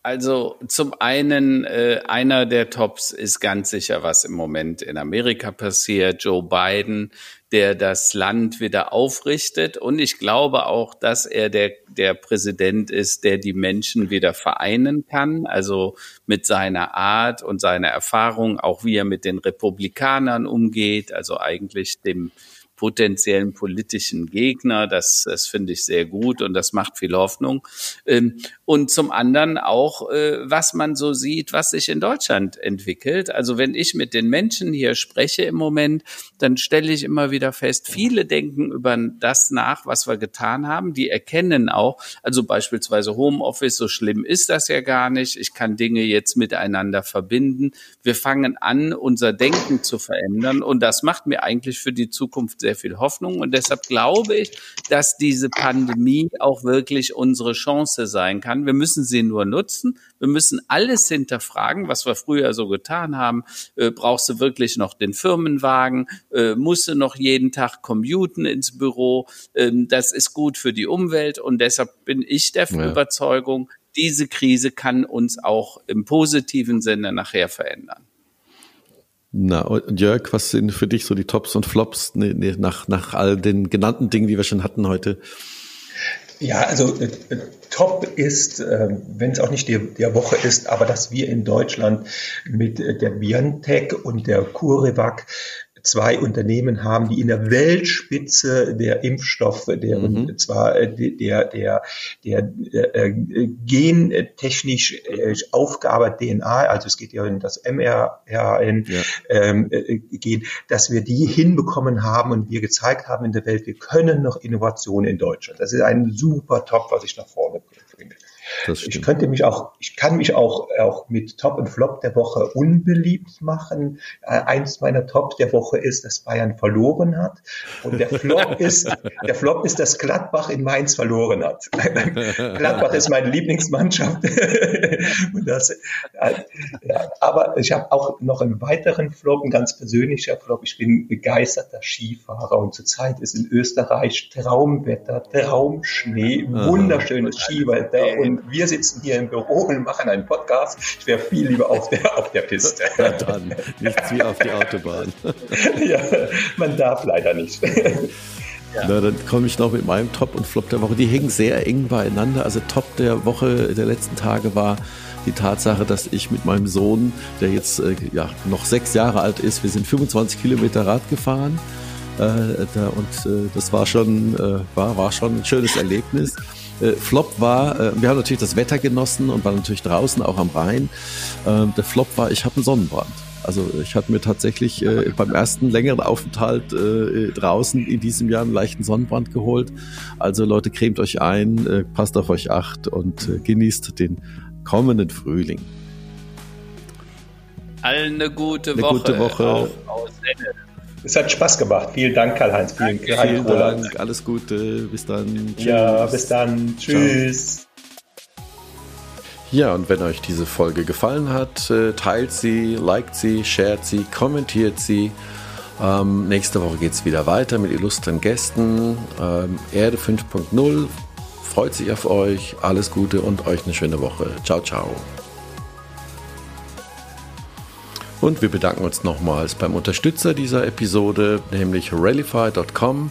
Also zum einen, äh, einer der Tops ist ganz sicher, was im Moment in Amerika passiert. Joe Biden, der das Land wieder aufrichtet. Und ich glaube auch, dass er der, der Präsident ist, der die Menschen wieder vereinen kann. Also mit seiner Art und seiner Erfahrung, auch wie er mit den Republikanern umgeht, also eigentlich dem potenziellen politischen Gegner. Das, das finde ich sehr gut und das macht viel Hoffnung. Und zum anderen auch, äh, was man so sieht, was sich in Deutschland entwickelt. Also wenn ich mit den Menschen hier spreche im Moment, dann stelle ich immer wieder fest, viele denken über das nach, was wir getan haben. Die erkennen auch, also beispielsweise Homeoffice, so schlimm ist das ja gar nicht. Ich kann Dinge jetzt miteinander verbinden. Wir fangen an, unser Denken zu verändern und das macht mir eigentlich für die Zukunft sehr viel Hoffnung. Und deshalb glaube ich, dass diese Pandemie auch wirklich unsere Chance sein kann. Wir müssen sie nur nutzen. Wir müssen alles hinterfragen, was wir früher so getan haben. Äh, brauchst du wirklich noch den Firmenwagen? Äh, musst du noch jeden Tag commuten ins Büro? Ähm, das ist gut für die Umwelt. Und deshalb bin ich der ja. Überzeugung, diese Krise kann uns auch im positiven Sinne nachher verändern. Na, und Jörg, was sind für dich so die Tops und Flops nee, nee, nach, nach all den genannten Dingen, die wir schon hatten heute? Ja, also äh, top ist, äh, wenn es auch nicht die, der Woche ist, aber dass wir in Deutschland mit äh, der BioNTech und der CureVac zwei Unternehmen haben, die in der Weltspitze der Impfstoffe, der mhm. zwar äh, der der der, der äh, gentechnisch äh, Aufgabe DNA, also es geht ja in das mRNA ja. ähm, äh, gehen, dass wir die hinbekommen haben und wir gezeigt haben in der Welt, wir können noch Innovation in Deutschland. Das ist ein super Top, was ich nach vorne bringe. Ich könnte mich auch, ich kann mich auch, auch mit Top und Flop der Woche unbeliebt machen. Äh, eins meiner Tops der Woche ist, dass Bayern verloren hat. Und der Flop ist, der Flop ist, dass Gladbach in Mainz verloren hat. Gladbach ist meine Lieblingsmannschaft. das, äh, ja, aber ich habe auch noch einen weiteren Flop, ein ganz persönlicher Flop. Ich bin begeisterter Skifahrer und zurzeit ist in Österreich Traumwetter, Traumschnee, wunderschönes Skiwetter und wir sitzen hier im Büro und machen einen Podcast. Ich wäre viel lieber auf der, auf der Piste. Ja, dann, nichts wie auf die Autobahn. ja, man darf leider nicht. Ja. Na, dann komme ich noch mit meinem Top und Flop der Woche. Die hängen sehr eng beieinander. Also Top der Woche, der letzten Tage war die Tatsache, dass ich mit meinem Sohn, der jetzt äh, ja, noch sechs Jahre alt ist, wir sind 25 Kilometer Rad gefahren Äh, da, und äh, das war schon, äh, war, war schon ein schönes Erlebnis. Äh, Flop war, äh, wir haben natürlich das Wetter genossen und waren natürlich draußen, auch am Rhein. Äh, der Flop war, ich habe einen Sonnenbrand. Also ich hatte mir tatsächlich äh, beim ersten längeren Aufenthalt äh, draußen in diesem Jahr einen leichten Sonnenbrand geholt. Also Leute, cremt euch ein, äh, passt auf euch acht und äh, genießt den kommenden Frühling. Allen eine gute eine Woche. Gute Woche. Auf, aus es hat Spaß gemacht. Vielen Dank, Karl-Heinz. Vielen, vielen Dank. Alles Gute. Bis dann. Tschüss. Ja, bis dann. Tschüss. Ciao. Ja, und wenn euch diese Folge gefallen hat, äh, teilt sie, liked sie, shared sie, kommentiert sie. Ähm, nächste Woche geht es wieder weiter mit illustren Gästen. Ähm, Erde 5.0 freut sich auf euch. Alles Gute und euch eine schöne Woche. Ciao, ciao. Und wir bedanken uns nochmals beim Unterstützer dieser Episode, nämlich Rallify.com.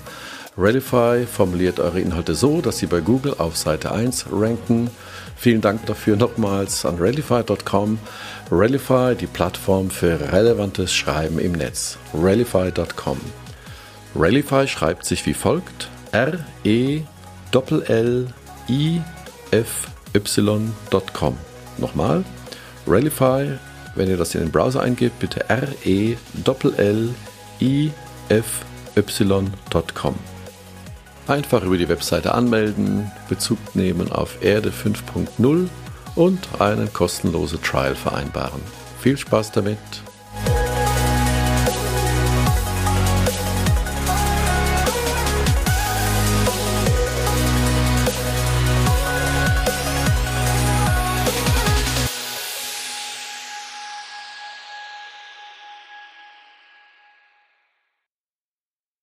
Rallify formuliert eure Inhalte so, dass sie bei Google auf Seite 1 ranken. Vielen Dank dafür nochmals an Rallify.com. Rallify, die Plattform für relevantes Schreiben im Netz. Rallify.com. Rallify schreibt sich wie folgt: R-E-L-L-I-F-Y.com. Nochmal: Rallify, wenn ihr das in den Browser eingebt, bitte R-E-L-L-I-F-Y.com. Einfach über die Webseite anmelden, Bezug nehmen auf Erde 5.0 und einen kostenlosen Trial vereinbaren. Viel Spaß damit!